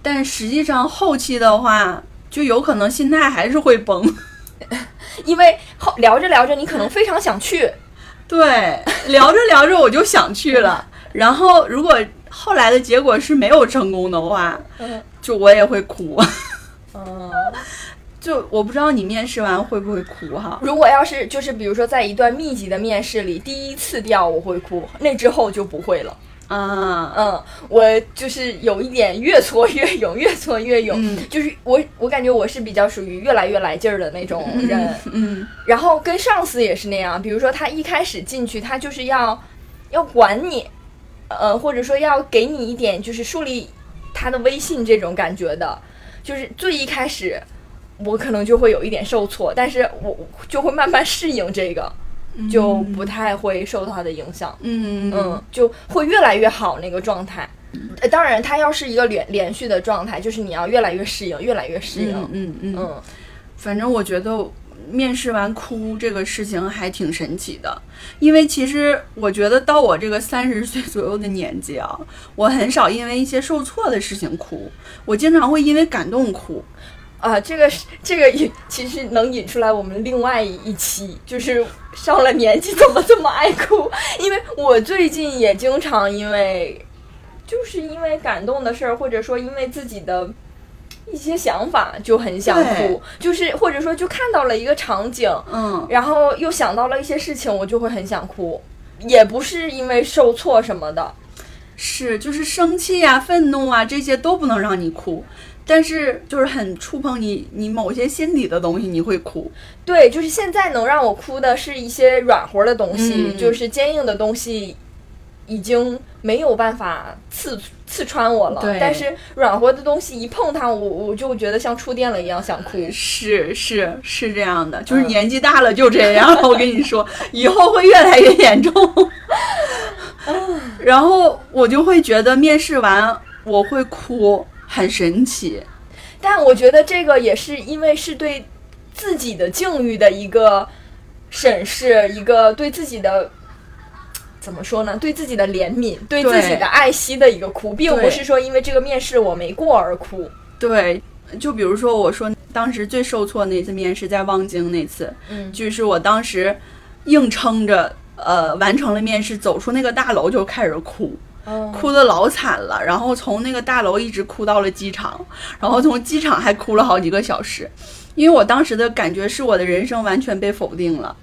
B: 但实际上后期的话，就有可能心态还是会崩。
A: 因为后聊着聊着，你可能非常想去，
B: 对，聊着聊着我就想去了，然后如果后来的结果是没有成功的话，
A: 嗯
B: 就我也会哭。
A: 嗯。
B: 就我不知道你面试完会不会哭哈？
A: 如果要是就是比如说在一段密集的面试里，第一次掉我会哭，那之后就不会了。
B: 啊，
A: 嗯，我就是有一点越挫越勇，越挫越勇，
B: 嗯。
A: 就是我我感觉我是比较属于越来越来劲儿的那种人。
B: 嗯。
A: 然后跟上司也是那样，比如说他一开始进去，他就是要要管你，呃，或者说要给你一点就是树立他的威信这种感觉的，就是最一开始我可能就会有一点受挫，但是我我就会慢慢适应这个，就不太会受到他的影响。
B: 嗯
A: 嗯，就会越来越好那个状态。呃，当然，他要是一个连连续的状态，就是你要越来越适应，越来越适应。
B: 嗯嗯嗯，
A: 嗯
B: 反正我觉得面试完哭这个事情还挺神奇的，因为其实我觉得到我这个三十岁左右的年纪啊，我很少因为一些受挫的事情哭，我经常会因为感动哭。
A: 啊，这个是这个引其实能引出来我们另外一期，就是上了年纪怎么这么爱哭？因为我最近也经常因为，就是因为感动的事儿，或者说因为自己的一些想法就很想哭，就是或者说就看到了一个场景，
B: 嗯
A: 然后又想到了一些事情，我就会很想哭，也不是因为受挫什么的。
B: 是，就是生气啊、愤怒啊这些都不能让你哭，但是就是很触碰你你某些心底的东西，你会哭。
A: 对，就是现在能让我哭的是一些软和的东西，
B: 嗯
A: 就是坚硬的东西已经没有办法刺刺穿我了。
B: 对
A: 但是软和的东西一碰它，我我就觉得像触电了一样想哭。
B: 是是是这样的，就是
A: 嗯
B: 年纪大了就这样。我跟你说，以后会越来越严重。然后我就会觉得面试完我会哭，很神奇。
A: 但我觉得这个也是因为是对自己的境遇的一个审视，一个对自己的怎么说呢？对自己的怜悯，对自己的爱惜的一个哭，并不是说因为这个面试我没过而哭。
B: 对，就比如说我说当时最受挫那次面试在望京那次，
A: 嗯
B: 就是我当时硬撑着呃完成了面试，走出那个大楼就开始哭。
A: 嗯。
B: 哭的老惨了，然后从那个大楼一直哭到了机场，然后从机场还哭了好几个小时，因为我当时的感觉是我的人生完全被否定了，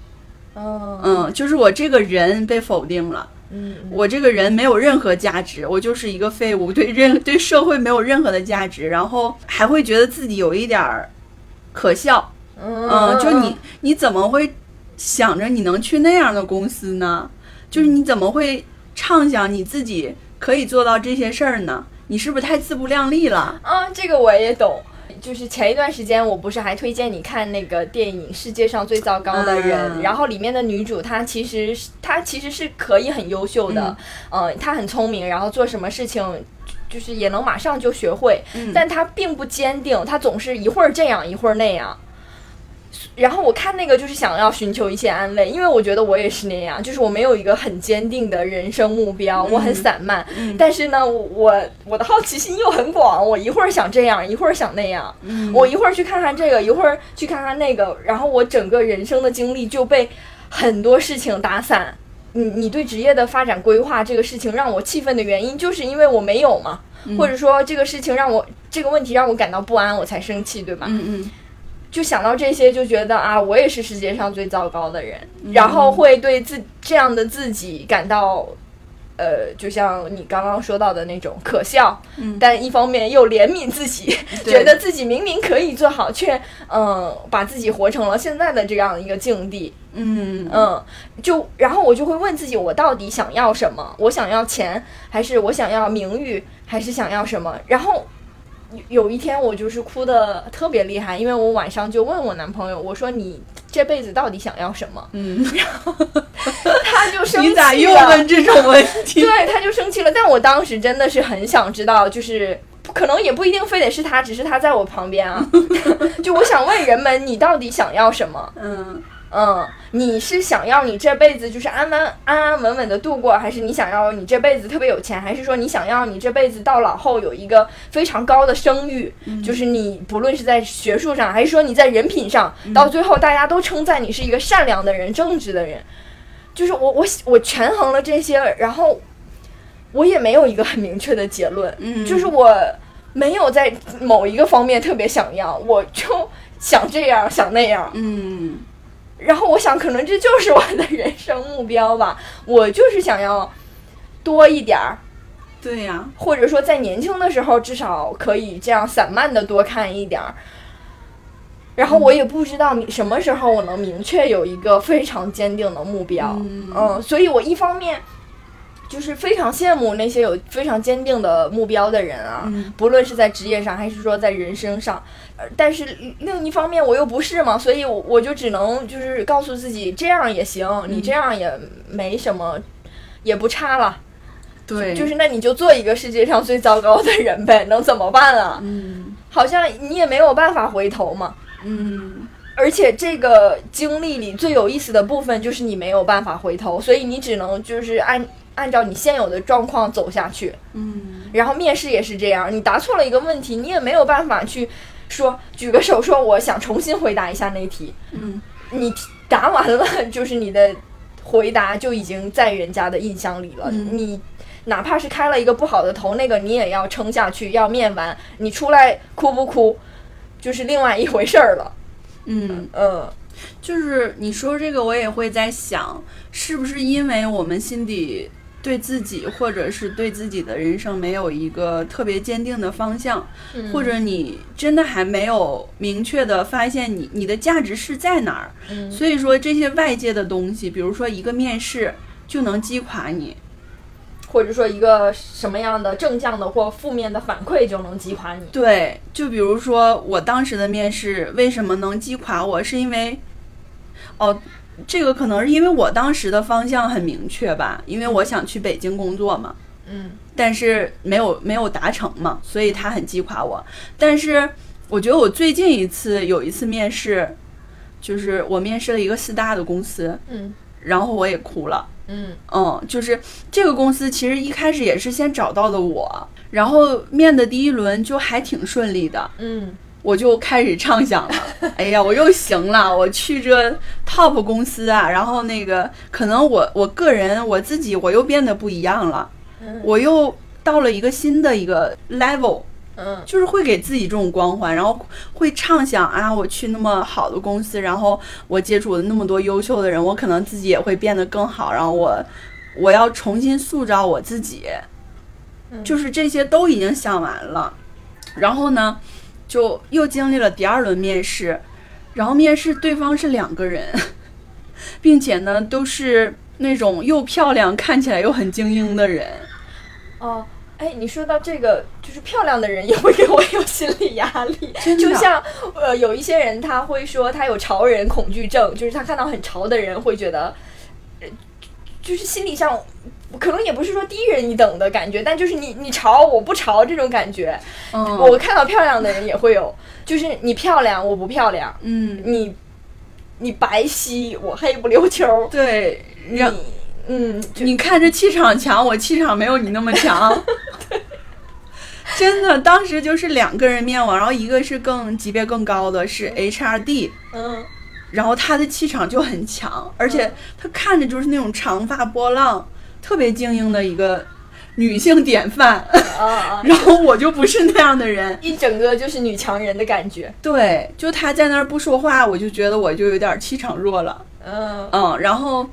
A: 嗯。
B: 嗯，就是我这个人被否定了，
A: 嗯
B: 我这个人没有任何价值，我就是一个废物，对任对社会没有任何的价值，然后还会觉得自己有一点儿可笑，嗯，就你你怎么会想着你能去那样的公司呢？就是你怎么会畅想你自己可以做到这些事儿呢？你是不是太自不量力了？
A: 啊，这个我也懂。就是前一段时间，我不是还推荐你看那个电影《世界上最糟糕的人》
B: 嗯
A: 然后里面的女主她其实是她其实是可以很优秀的，嗯、她很聪明，然后做什么事情就是也能马上就学会，
B: 嗯
A: 但她并不坚定，她总是一会儿这样一会儿那样。然后我看那个就是想要寻求一些安慰，因为我觉得我也是那样，就是我没有一个很坚定的人生目标，我很散漫。
B: 嗯
A: 但是呢，我我的好奇心又很广，我一会儿想这样，一会儿想那样，
B: 嗯
A: 我一会儿去看看这个，一会儿去看看那个，然后我整个人生的经历就被很多事情打散。你你对职业的发展规划这个事情让我气愤的原因，就是因为我没有嘛，或者说这个事情让我这个问题让我感到不安，我才生气，对吧？
B: 嗯嗯
A: 就想到这些，就觉得啊，我也是世界上最糟糕的人，
B: 嗯。
A: 然后会对自这样的自己感到，呃，就像你刚刚说到的那种可笑，
B: 嗯。
A: 但一方面又怜悯自己，觉得自己明明可以做好，却嗯、把自己活成了现在的这样一个境地，
B: 嗯。
A: 嗯，就然后我就会问自己，我到底想要什么？我想要钱，还是我想要名誉，还是想要什么？然后有有一天我就是哭的特别厉害，因为我晚上就问我男朋友，我说你这辈子到底想要什么？
B: 嗯，然后
A: 他就生气了。
B: 你咋又问这种问题？
A: 对，他就生气了。但我当时真的是很想知道，就是可能也不一定非得是他，只是他在我旁边啊。就我想问人们，你到底想要什么？
B: 嗯
A: 嗯，你是想要你这辈子就是安安安安稳稳的度过，还是你想要你这辈子特别有钱，还是说你想要你这辈子到老后有一个非常高的声誉？就是你不论是在学术上，还是说你在人品上，到最后大家都称赞你是一个善良的人、正直的人。就是我我我权衡了这些，然后我也没有一个很明确的结论，
B: 嗯。
A: 就是我没有在某一个方面特别想要，我就想这样想那样，
B: 嗯
A: 然后我想，可能这就是我的人生目标吧。我就是想要多一点儿，
B: 对呀、
A: 或者说在年轻的时候至少可以这样散漫的多看一点儿。然后我也不知道你什么时候我能明确有一个非常坚定的目标，
B: 嗯
A: 所以我一方面就是非常羡慕那些有非常坚定的目标的人啊，
B: 嗯。
A: 不论是在职业上还是说在人生上，呃，但是另一方面我又不是嘛，所以我我就只能就是告诉自己这样也行，你这样也没什么，也不差了，
B: 对，
A: 就是那你就做一个世界上最糟糕的人呗，能怎么办啊？
B: 嗯。
A: 好像你也没有办法回头嘛。
B: 嗯。
A: 而且这个经历里最有意思的部分就是你没有办法回头，所以你只能就是按按照你现有的状况走下去。
B: 嗯
A: 然后面试也是这样，你答错了一个问题，你也没有办法去说举个手说我想重新回答一下那题。
B: 嗯
A: 你答完了，就是你的回答就已经在人家的印象里了。
B: 嗯
A: 你哪怕是开了一个不好的头，那个你也要撑下去，要面完。你出来哭不哭，就是另外一回事儿了。
B: 嗯，
A: 嗯
B: 就是你说这个，我也会在想，是不是因为我们心底对自己或者是对自己的人生没有一个特别坚定的方向，
A: 嗯
B: 或者你真的还没有明确的发现你你的价值是在哪儿。
A: 嗯
B: 所以说这些外界的东西，比如说一个面试就能击垮你。
A: 或者说一个什么样的正向的或负面的反馈就能击垮你。
B: 对，就比如说我当时的面试为什么能击垮我，是因为，哦，这个可能是因为我当时的方向很明确吧，因为我想去北京工作嘛，
A: 嗯。
B: 但是没有没有达成嘛，所以他很击垮我。但是我觉得我最近一次有一次面试，就是我面试了一个四大的公司，
A: 嗯。
B: 然后我也哭了。
A: 嗯。
B: 嗯，就是这个公司其实一开始也是先找到的我，然后面的第一轮就还挺顺利的，
A: 嗯
B: 我就开始畅想了，哎呀，我又行了，我去这 top 公司啊，然后那个可能我我个人我自己我又变得不一样了，
A: 嗯。
B: 我又到了一个新的一个 level，
A: 嗯。
B: 就是会给自己这种光环，然后会畅想啊，我去那么好的公司，然后我接触了那么多优秀的人，我可能自己也会变得更好，然后我我要重新塑造我自己，
A: 嗯。
B: 就是这些都已经想完了，然后呢，就又经历了第二轮面试，然后面试对方是两个人，并且呢都是那种又漂亮看起来又很精英的人。
A: 哦。哎，你说到这个，就是漂亮的人也会给我有心理压力，就像呃，有一些人他会说他有潮人恐惧症，就是他看到很潮的人会觉得，呃，就是心理上可能也不是说低人一等的感觉，但就是你你潮我不潮这种感觉。
B: 嗯，
A: 我看到漂亮的人也会有，就是你漂亮我不漂亮，
B: 嗯，
A: 你你白皙我黑不溜秋，
B: 对，让
A: 你嗯，
B: 你看着气场强，我气场没有你那么强。真的，当时就是两个人面我，然后一个是更级别更高的，是 HRD，
A: 嗯
B: 然后她的气场就很强，而且她看着就是那种长发波浪，特别精英的一个女性典范。
A: 啊啊，
B: 然后我就不是那样的人，
A: 一整个就是女强人的感觉，
B: 对，就她在那儿不说话，我就觉得我就有点气场弱了。
A: 嗯
B: 嗯，然后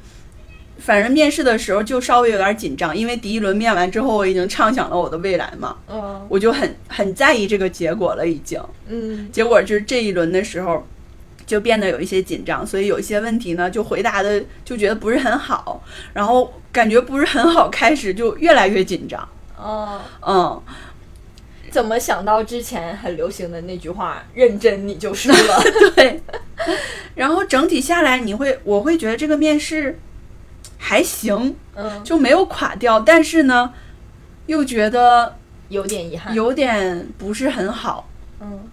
B: 反正面试的时候就稍微有点紧张，因为第一轮面完之后，我已经畅想了我的未来嘛，
A: 嗯
B: 我就很很在意这个结果了，已经。
A: 嗯
B: 结果就是这一轮的时候，就变得有一些紧张，所以有一些问题呢，就回答的就觉得不是很好，然后感觉不是很好，开始就越来越紧张。
A: 哦，
B: 嗯，
A: 怎么想到之前很流行的那句话“认真你就输了
B: 对。然后整体下来，你会我会觉得这个面试还行，”？
A: 嗯，
B: 就没有垮掉，但是呢，又觉得
A: 有点遗憾。
B: 有点不是很好。
A: 嗯，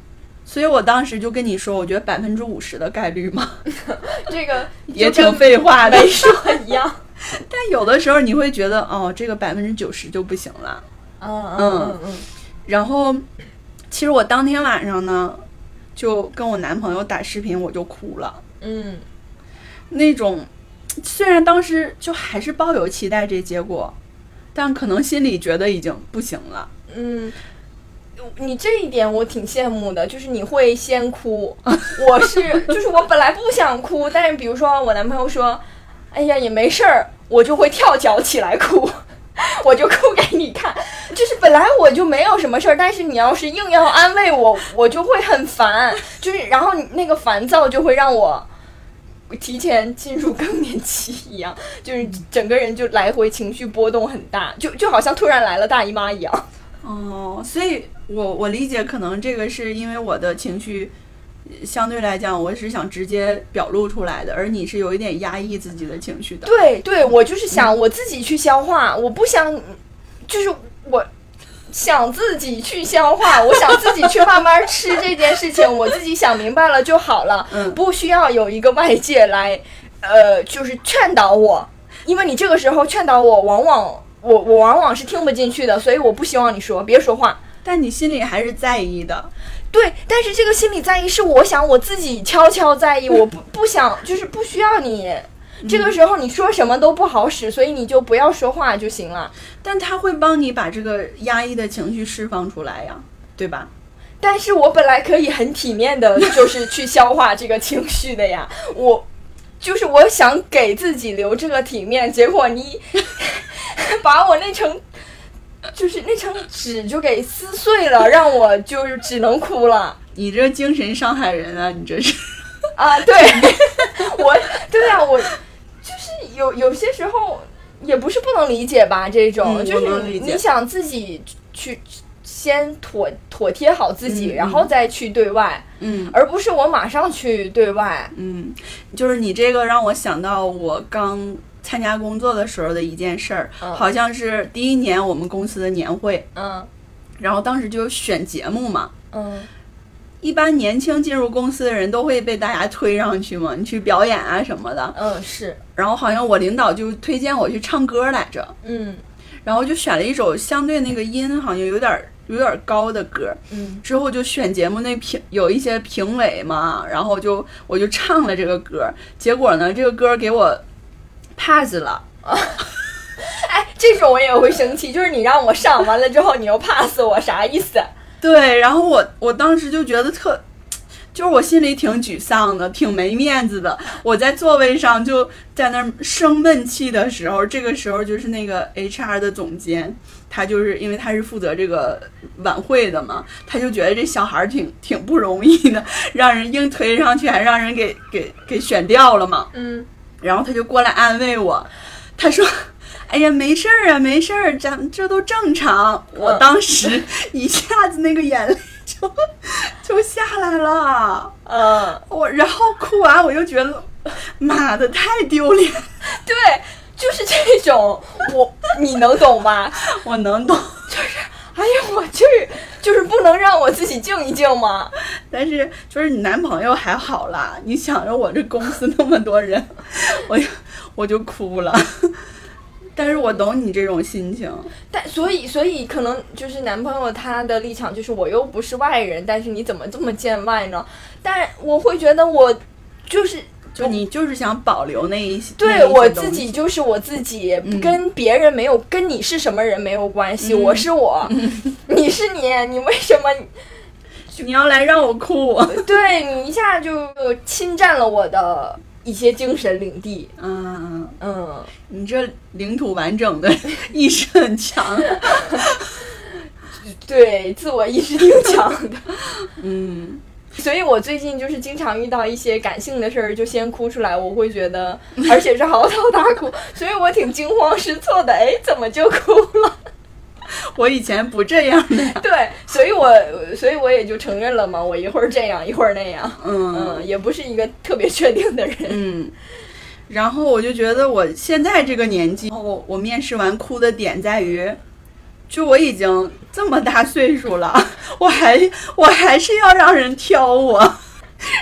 B: 所以我当时就跟你说，我觉得百分之五十的概率嘛，
A: 这个
B: 也挺废话的。
A: 没 说一样。
B: 但有的时候你会觉得，哦，这个百分之九十就不行了。
A: 嗯嗯嗯
B: 然后，其实我当天晚上呢，就跟我男朋友打视频，我就哭了。
A: 嗯
B: 那种虽然当时就还是抱有期待这结果，但可能心里觉得已经不行了。
A: 嗯。你这一点我挺羡慕的，就是你会先哭。我是，就是我本来不想哭，但是比如说我男朋友说：“哎呀，也没事儿”，我就会跳脚起来哭，我就哭给你看。就是本来我就没有什么事儿，但是你要是硬要安慰我，我就会很烦。就是然后那个烦躁就会让我提前进入更年期一样，就是整个人就来回情绪波动很大，就就好像突然来了大姨妈一样。
B: 哦，所以我我理解，可能这个是因为我的情绪呃相对来讲，我是想直接表露出来的，而你是有一点压抑自己的情绪的。
A: 对对，我就是想我自己去消化，我不想，就是我想自己去消化，我想自己去慢慢吃这件事情，我自己想明白了就好了，
B: 嗯
A: 不需要有一个外界来，呃，就是劝导我，因为你这个时候劝导我，往往我我往往是听不进去的，所以我不希望你说，别说话。
B: 但你心里还是在意的。
A: 对，但是这个心理在意是我想我自己悄悄在意，我不不想就是不需要你。这个时候你说什么都不好使，所以你就不要说话就行了。
B: 但他会帮你把这个压抑的情绪释放出来呀，对吧？
A: 但是我本来可以很体面的，就是去消化这个情绪的呀。我就是我想给自己留这个体面，结果你 把我那层就是那层纸就给撕碎了，让我就是只能哭了。
B: 你这精神伤害人啊！你这是
A: 啊，对，我对啊，我就是有有些时候也不是不能理解吧，这种、
B: 嗯
A: 就是你想自己去先妥妥贴好自己，
B: 嗯
A: 然后再去对外，
B: 嗯
A: 而不是我马上去对外。
B: 嗯，就是你这个让我想到我刚参加工作的时候的一件事儿，
A: 嗯。
B: 好像是第一年我们公司的年会，
A: 嗯。
B: 然后当时就选节目嘛。
A: 嗯。
B: 一般年轻进入公司的人都会被大家推上去嘛，你去表演啊什么的。
A: 嗯，是，
B: 然后好像我领导就推荐我去唱歌来着，
A: 嗯。
B: 然后就选了一首相对那个音好像有点儿有点儿高的歌。
A: 嗯。
B: 之后就选节目那评有一些评委嘛，然后就我就唱了这个歌，结果呢这个歌给我 pass 了。
A: 哎，这种我也会生气，就是你让我上完了之后，你又 pass 我，啥意思？
B: 对，然后我我当时就觉得特，就是我心里挺沮丧的，挺没面子的。我在座位上就在那儿生闷气的时候，这个时候就是那个 HR 的总监，他就是因为他是负责这个晚会的嘛，他就觉得这小孩儿挺挺不容易的，让人硬推上去，还让人给给给选掉了嘛。
A: 嗯
B: 然后他就过来安慰我，他说：“哎呀，没事儿啊，没事儿，咱这都正常。”我
A: 嗯
B: 当时一下子那个眼泪就就下来了，
A: 嗯，
B: 我然后哭完我又觉得，妈的太丢脸，
A: 对，就是这种，我你能懂吗？
B: 我能懂，
A: 哎呀，我去，就是不能让我自己静一静吗？
B: 但是就是你男朋友还好啦，你想着我这公司那么多人，我就我就哭了。但是我懂你这种心情，
A: 但所以所以可能就是男朋友他的立场就是我又不是外人，但是你怎么这么见外呢？但我会觉得我就是
B: 就你就是想保留那一些，
A: 对
B: 些
A: 我自己就是我自己，
B: 嗯。
A: 跟别人没有跟你是什么人没有关系，
B: 嗯。
A: 我是我，你是你，你为什么
B: 你要来让我哭，
A: 对你一下就侵占了我的一些精神领地？
B: 嗯，
A: 嗯，
B: 你这领土完整的意识很强，
A: 对，自我意识挺强的。
B: 嗯，
A: 所以我最近就是经常遇到一些感性的事儿，就先哭出来，我会觉得，而且是嚎啕大哭，所以我挺惊慌失措的。哎，怎么就哭了？
B: 我以前不这样的，
A: 对，所以我所以我也就承认了嘛，我一会儿这样，一会儿那样，
B: 嗯
A: 嗯，也不是一个特别确定的人。
B: 嗯，然后我就觉得我现在这个年纪，我我面试完哭的点在于，就我已经这么大岁数了，我还我还是要让人挑我，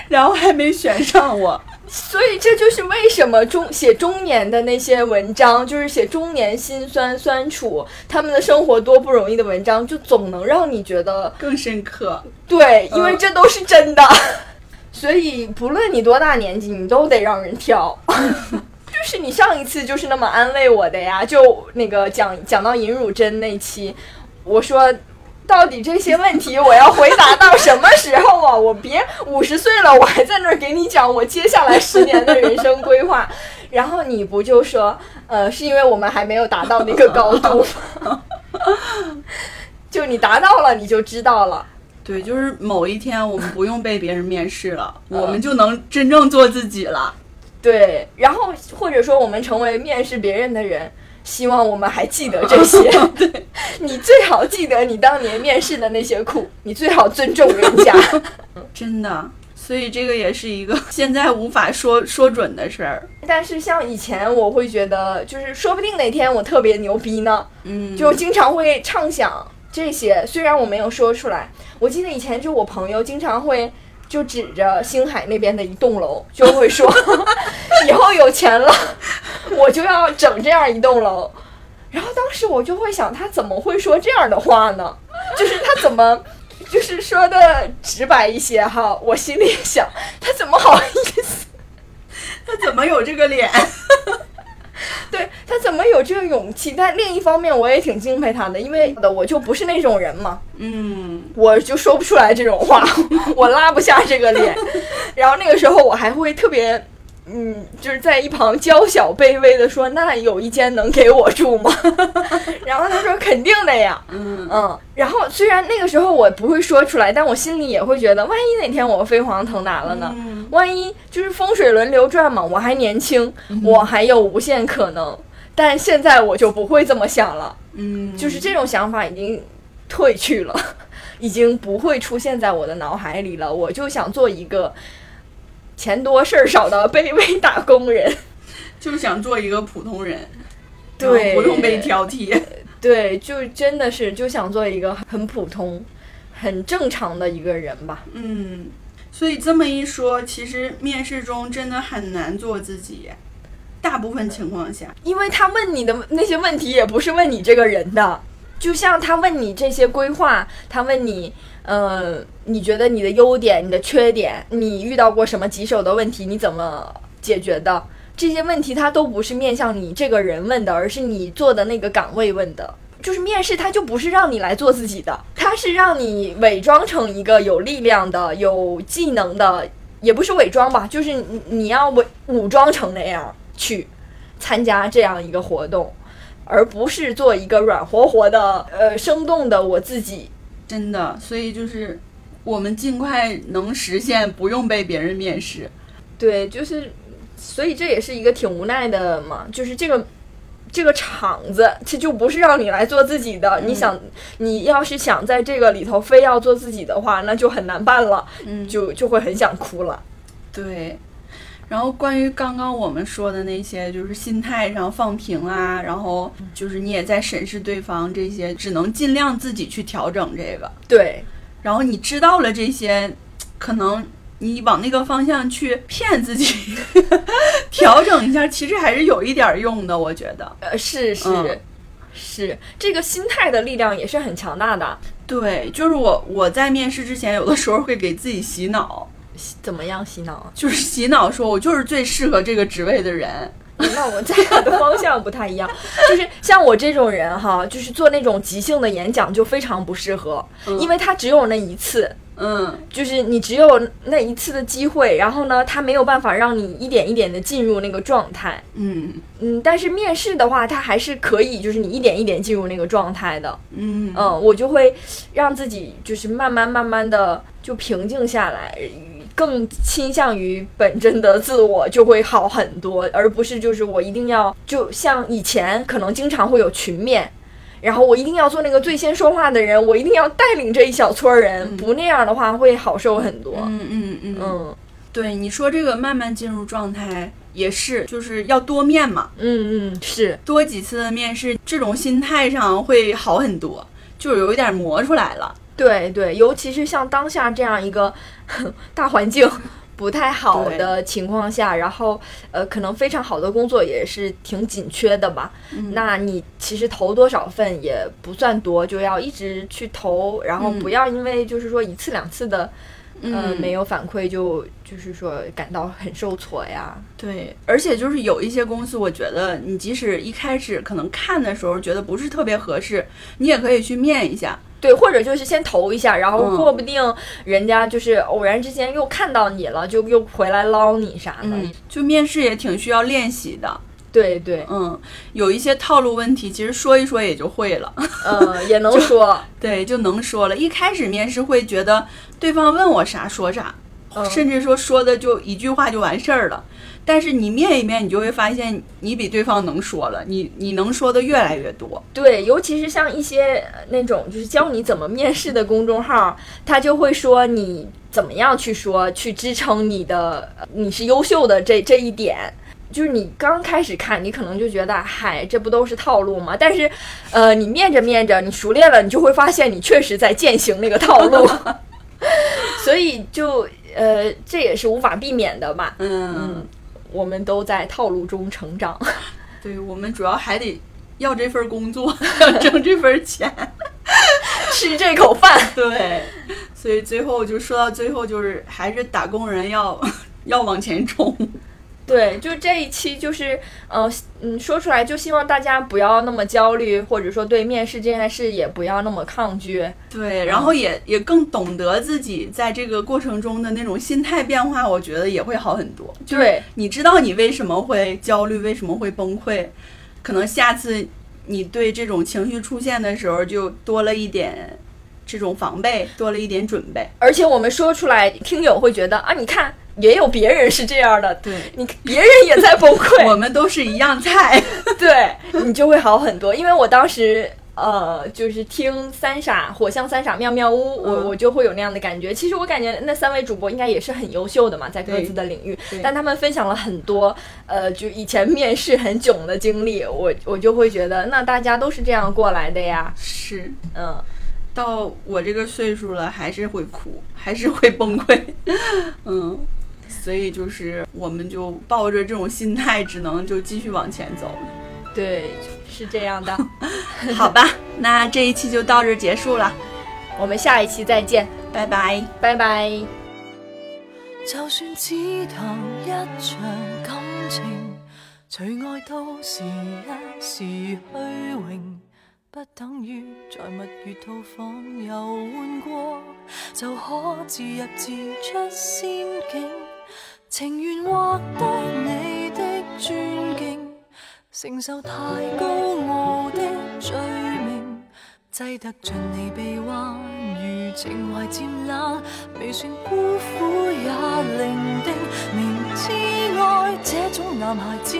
B: 然后还没选上我，
A: 所以这就是为什么中写中年的那些文章，就是写中年辛酸酸楚，他们的生活多不容易的文章，就总能让你觉得
B: 更深刻。
A: 对，因为
B: 嗯
A: 这都是真的。所以不论你多大年纪，你都得让人挑。就是你上一次就是那么安慰我的呀，就那个讲讲到尹汝贞那期，我说。到底这些问题我要回答到什么时候啊？我别五十岁了，我还在那儿给你讲我接下来十年的人生规划，然后你不就说，呃，是因为我们还没有达到那个高度吗？就你达到了，你就知道了。
B: 对，就是某一天我们不用被别人面试了，
A: 嗯
B: 我们就能真正做自己了。
A: 对，然后或者说我们成为面试别人的人，希望我们还记得这些。对，你最好记得你当年面试的那些苦，你最好尊重人家。
B: 真的，所以这个也是一个现在无法说 说准的事儿。
A: 但是像以前，我会觉得，就是说不定哪天我特别牛逼呢，
B: 嗯，
A: 就经常会畅想这些，虽然我没有说出来。我记得以前就我朋友经常会。就指着星海那边的一栋楼，就会说，以后有钱了，我就要整这样一栋楼。然后当时我就会想，他怎么会说这样的话呢？就是他怎么，就是说的直白一些哈。我心里想，他怎么好意思？
B: 他怎么有这个脸？
A: 对他怎么有这个勇气？但另一方面，我也挺敬佩他的，因为的我就不是那种人嘛，
B: 嗯，
A: 我就说不出来这种话，我拉不下这个脸。然后那个时候我还会特别嗯，就是在一旁娇小卑微的说：“那有一间能给我住吗？” 然后他说：“肯定的呀。”
B: 嗯
A: 嗯，然后虽然那个时候我不会说出来，但我心里也会觉得，万一哪天我飞黄腾达了呢？
B: 嗯
A: 万一就是风水轮流转嘛，我还年轻，我还有无限可能。但现在我就不会这么想了，
B: 嗯，
A: 就是这种想法已经褪去了，已经不会出现在我的脑海里了。我就想做一个钱多事儿少的卑微打工人。
B: 就想做一个普通人，
A: 对
B: 不用被挑剔。
A: 对，就真的是就想做一个很普通、很正常的一个人吧。
B: 嗯，所以这么一说，其实面试中真的很难做自己，大部分情况下。
A: 因为他问你的那些问题也不是问你这个人的，就像他问你这些规划，他问你，呃，你觉得你的优点、你的缺点，你遇到过什么棘手的问题，你怎么解决的？这些问题他都不是面向你这个人问的，而是你做的那个岗位问的。就是面试，它就不是让你来做自己的，它是让你伪装成一个有力量的、有技能的，也不是伪装吧，就是你你要伪武装成那样去参加这样一个活动，而不是做一个软和和的、呃生动的我自己。
B: 真的，所以就是我们尽快能实现不用被别人面试。
A: 对，就是，所以这也是一个挺无奈的嘛，就是这个这个场子，这就不是让你来做自己的。你想，你要是想在这个里头非要做自己的话，那就很难办了，
B: 嗯，
A: 就就会很想哭了。
B: 对。然后关于刚刚我们说的那些，就是心态上放平啊，然后就是你也在审视对方这些，只能尽量自己去调整这个。
A: 对，
B: 然后你知道了这些，可能你往那个方向去骗自己，调整一下，其实还是有一点儿用的，我觉得。
A: 呃，是是、
B: 嗯
A: 是，这个心态的力量也是很强大的。
B: 对，就是我我在面试之前，有的时候会给自己洗脑，
A: 怎么样洗脑啊？
B: 就是洗脑说我就是最适合这个职位的人。
A: 那我们俩的方向不太一样，就是像我这种人哈，就是做那种即兴的演讲就非常不适合，因为他只有那一次，
B: 嗯
A: 就是你只有那一次的机会，然后呢，他没有办法让你一点一点的进入那个状态。
B: 嗯
A: 嗯，但是面试的话，它还是可以，就是你一点一点进入那个状态的。
B: 嗯
A: 嗯，我就会让自己就是慢慢慢慢的就平静下来，更倾向于本真的自我，就会好很多，而不是就是我一定要就像以前可能经常会有群面。然后我一定要做那个最先说话的人，我一定要带领这一小撮人，不那样的话会好受很多。
B: 嗯嗯嗯，
A: 嗯
B: 对，你说这个慢慢进入状态也是，就是要多面嘛，
A: 嗯嗯，是
B: 多几次的面试，这种心态上会好很多，就是有一点磨出来了。
A: 对对，尤其是像当下这样一个 大环境不太好的情况下，然后呃，可能非常好的工作也是挺紧缺的吧。
B: 嗯
A: 那你其实投多少份也不算多，就要一直去投，然后
B: 嗯
A: 不要因为就是说一次两次的。呃，
B: 嗯
A: 没有反馈就就是说感到很受挫呀。
B: 对，而且就是有一些公司，我觉得你即使一开始可能看的时候觉得不是特别合适，你也可以去面一下。
A: 对，或者就是先投一下，然后
B: 嗯
A: 说不定人家就是偶然之间又看到你了，就又回来捞你啥的。
B: 嗯，就面试也挺需要练习的。
A: 对对，
B: 嗯，有一些套路问题，其实说一说也就会了。
A: 呃，也能 说。
B: 对，就能说了。一开始面试会觉得对方问我啥说啥，
A: 嗯
B: 甚至说说的就一句话就完事儿了。但是你面一面，你就会发现你比对方能说了，你你能说的越来越多。
A: 对，尤其是像一些呃那种就是教你怎么面试的公众号，他就会说你怎么样去说，去支撑你的呃你是优秀的这这一点。就是你刚开始看，你可能就觉得，嗨，这不都是套路吗？但是，呃，你面着面着，你熟练了，你就会发现你确实在践行那个套路，所以就呃，这也是无法避免的吧。
B: 嗯，
A: 我们都在套路中成长。
B: 对我们主要还得要这份工作，要 挣这份钱。
A: 吃这口饭。
B: 对，所以最后就说到最后，就是还是打工人要要往前冲。
A: 对，就这一期就是，呃，嗯，说出来就希望大家不要那么焦虑，或者说对面试这件事也不要那么抗拒。
B: 对，然后也也更懂得自己在这个过程中的那种心态变化，我觉得也会好很多。就是
A: 对
B: 你知道你为什么会焦虑，为什么会崩溃，可能下次你对这种情绪出现的时候就多了一点这种防备，多了一点准备。
A: 而且我们说出来，听友会觉得啊，你看也有别人是这样的，
B: 对，
A: 你别人也在崩溃，
B: 我们都是一样菜。
A: 对你就会好很多。因为我当时呃，就是听三傻火象三傻妙妙屋，我
B: 嗯
A: 我就会有那样的感觉。其实我感觉那三位主播应该也是很优秀的嘛，在各自的领域，但他们分享了很多呃，就以前面试很囧的经历，我我就会觉得，那大家都是这样过来的呀，
B: 是，
A: 嗯。
B: 到我这个岁数了，还是会哭，还是会崩溃。嗯，所以就是我们就抱着这种心态，只能就继续往前走了。
A: 对，是这样的。
B: 好吧，那这一期就到这儿结束了，
A: 我们下一期再见，
B: 拜拜。
A: 拜拜。
D: 就算只谈一場感情，除愛都是一時虛榮，不等於在蜜月套房遊玩過，就可自入自出仙境。情願獲得你的尊敬，承受太高傲的罪名。擠得盡你臂弯，如情懷漸冷，未算孤苦也伶仃。明知愛這種男孩子，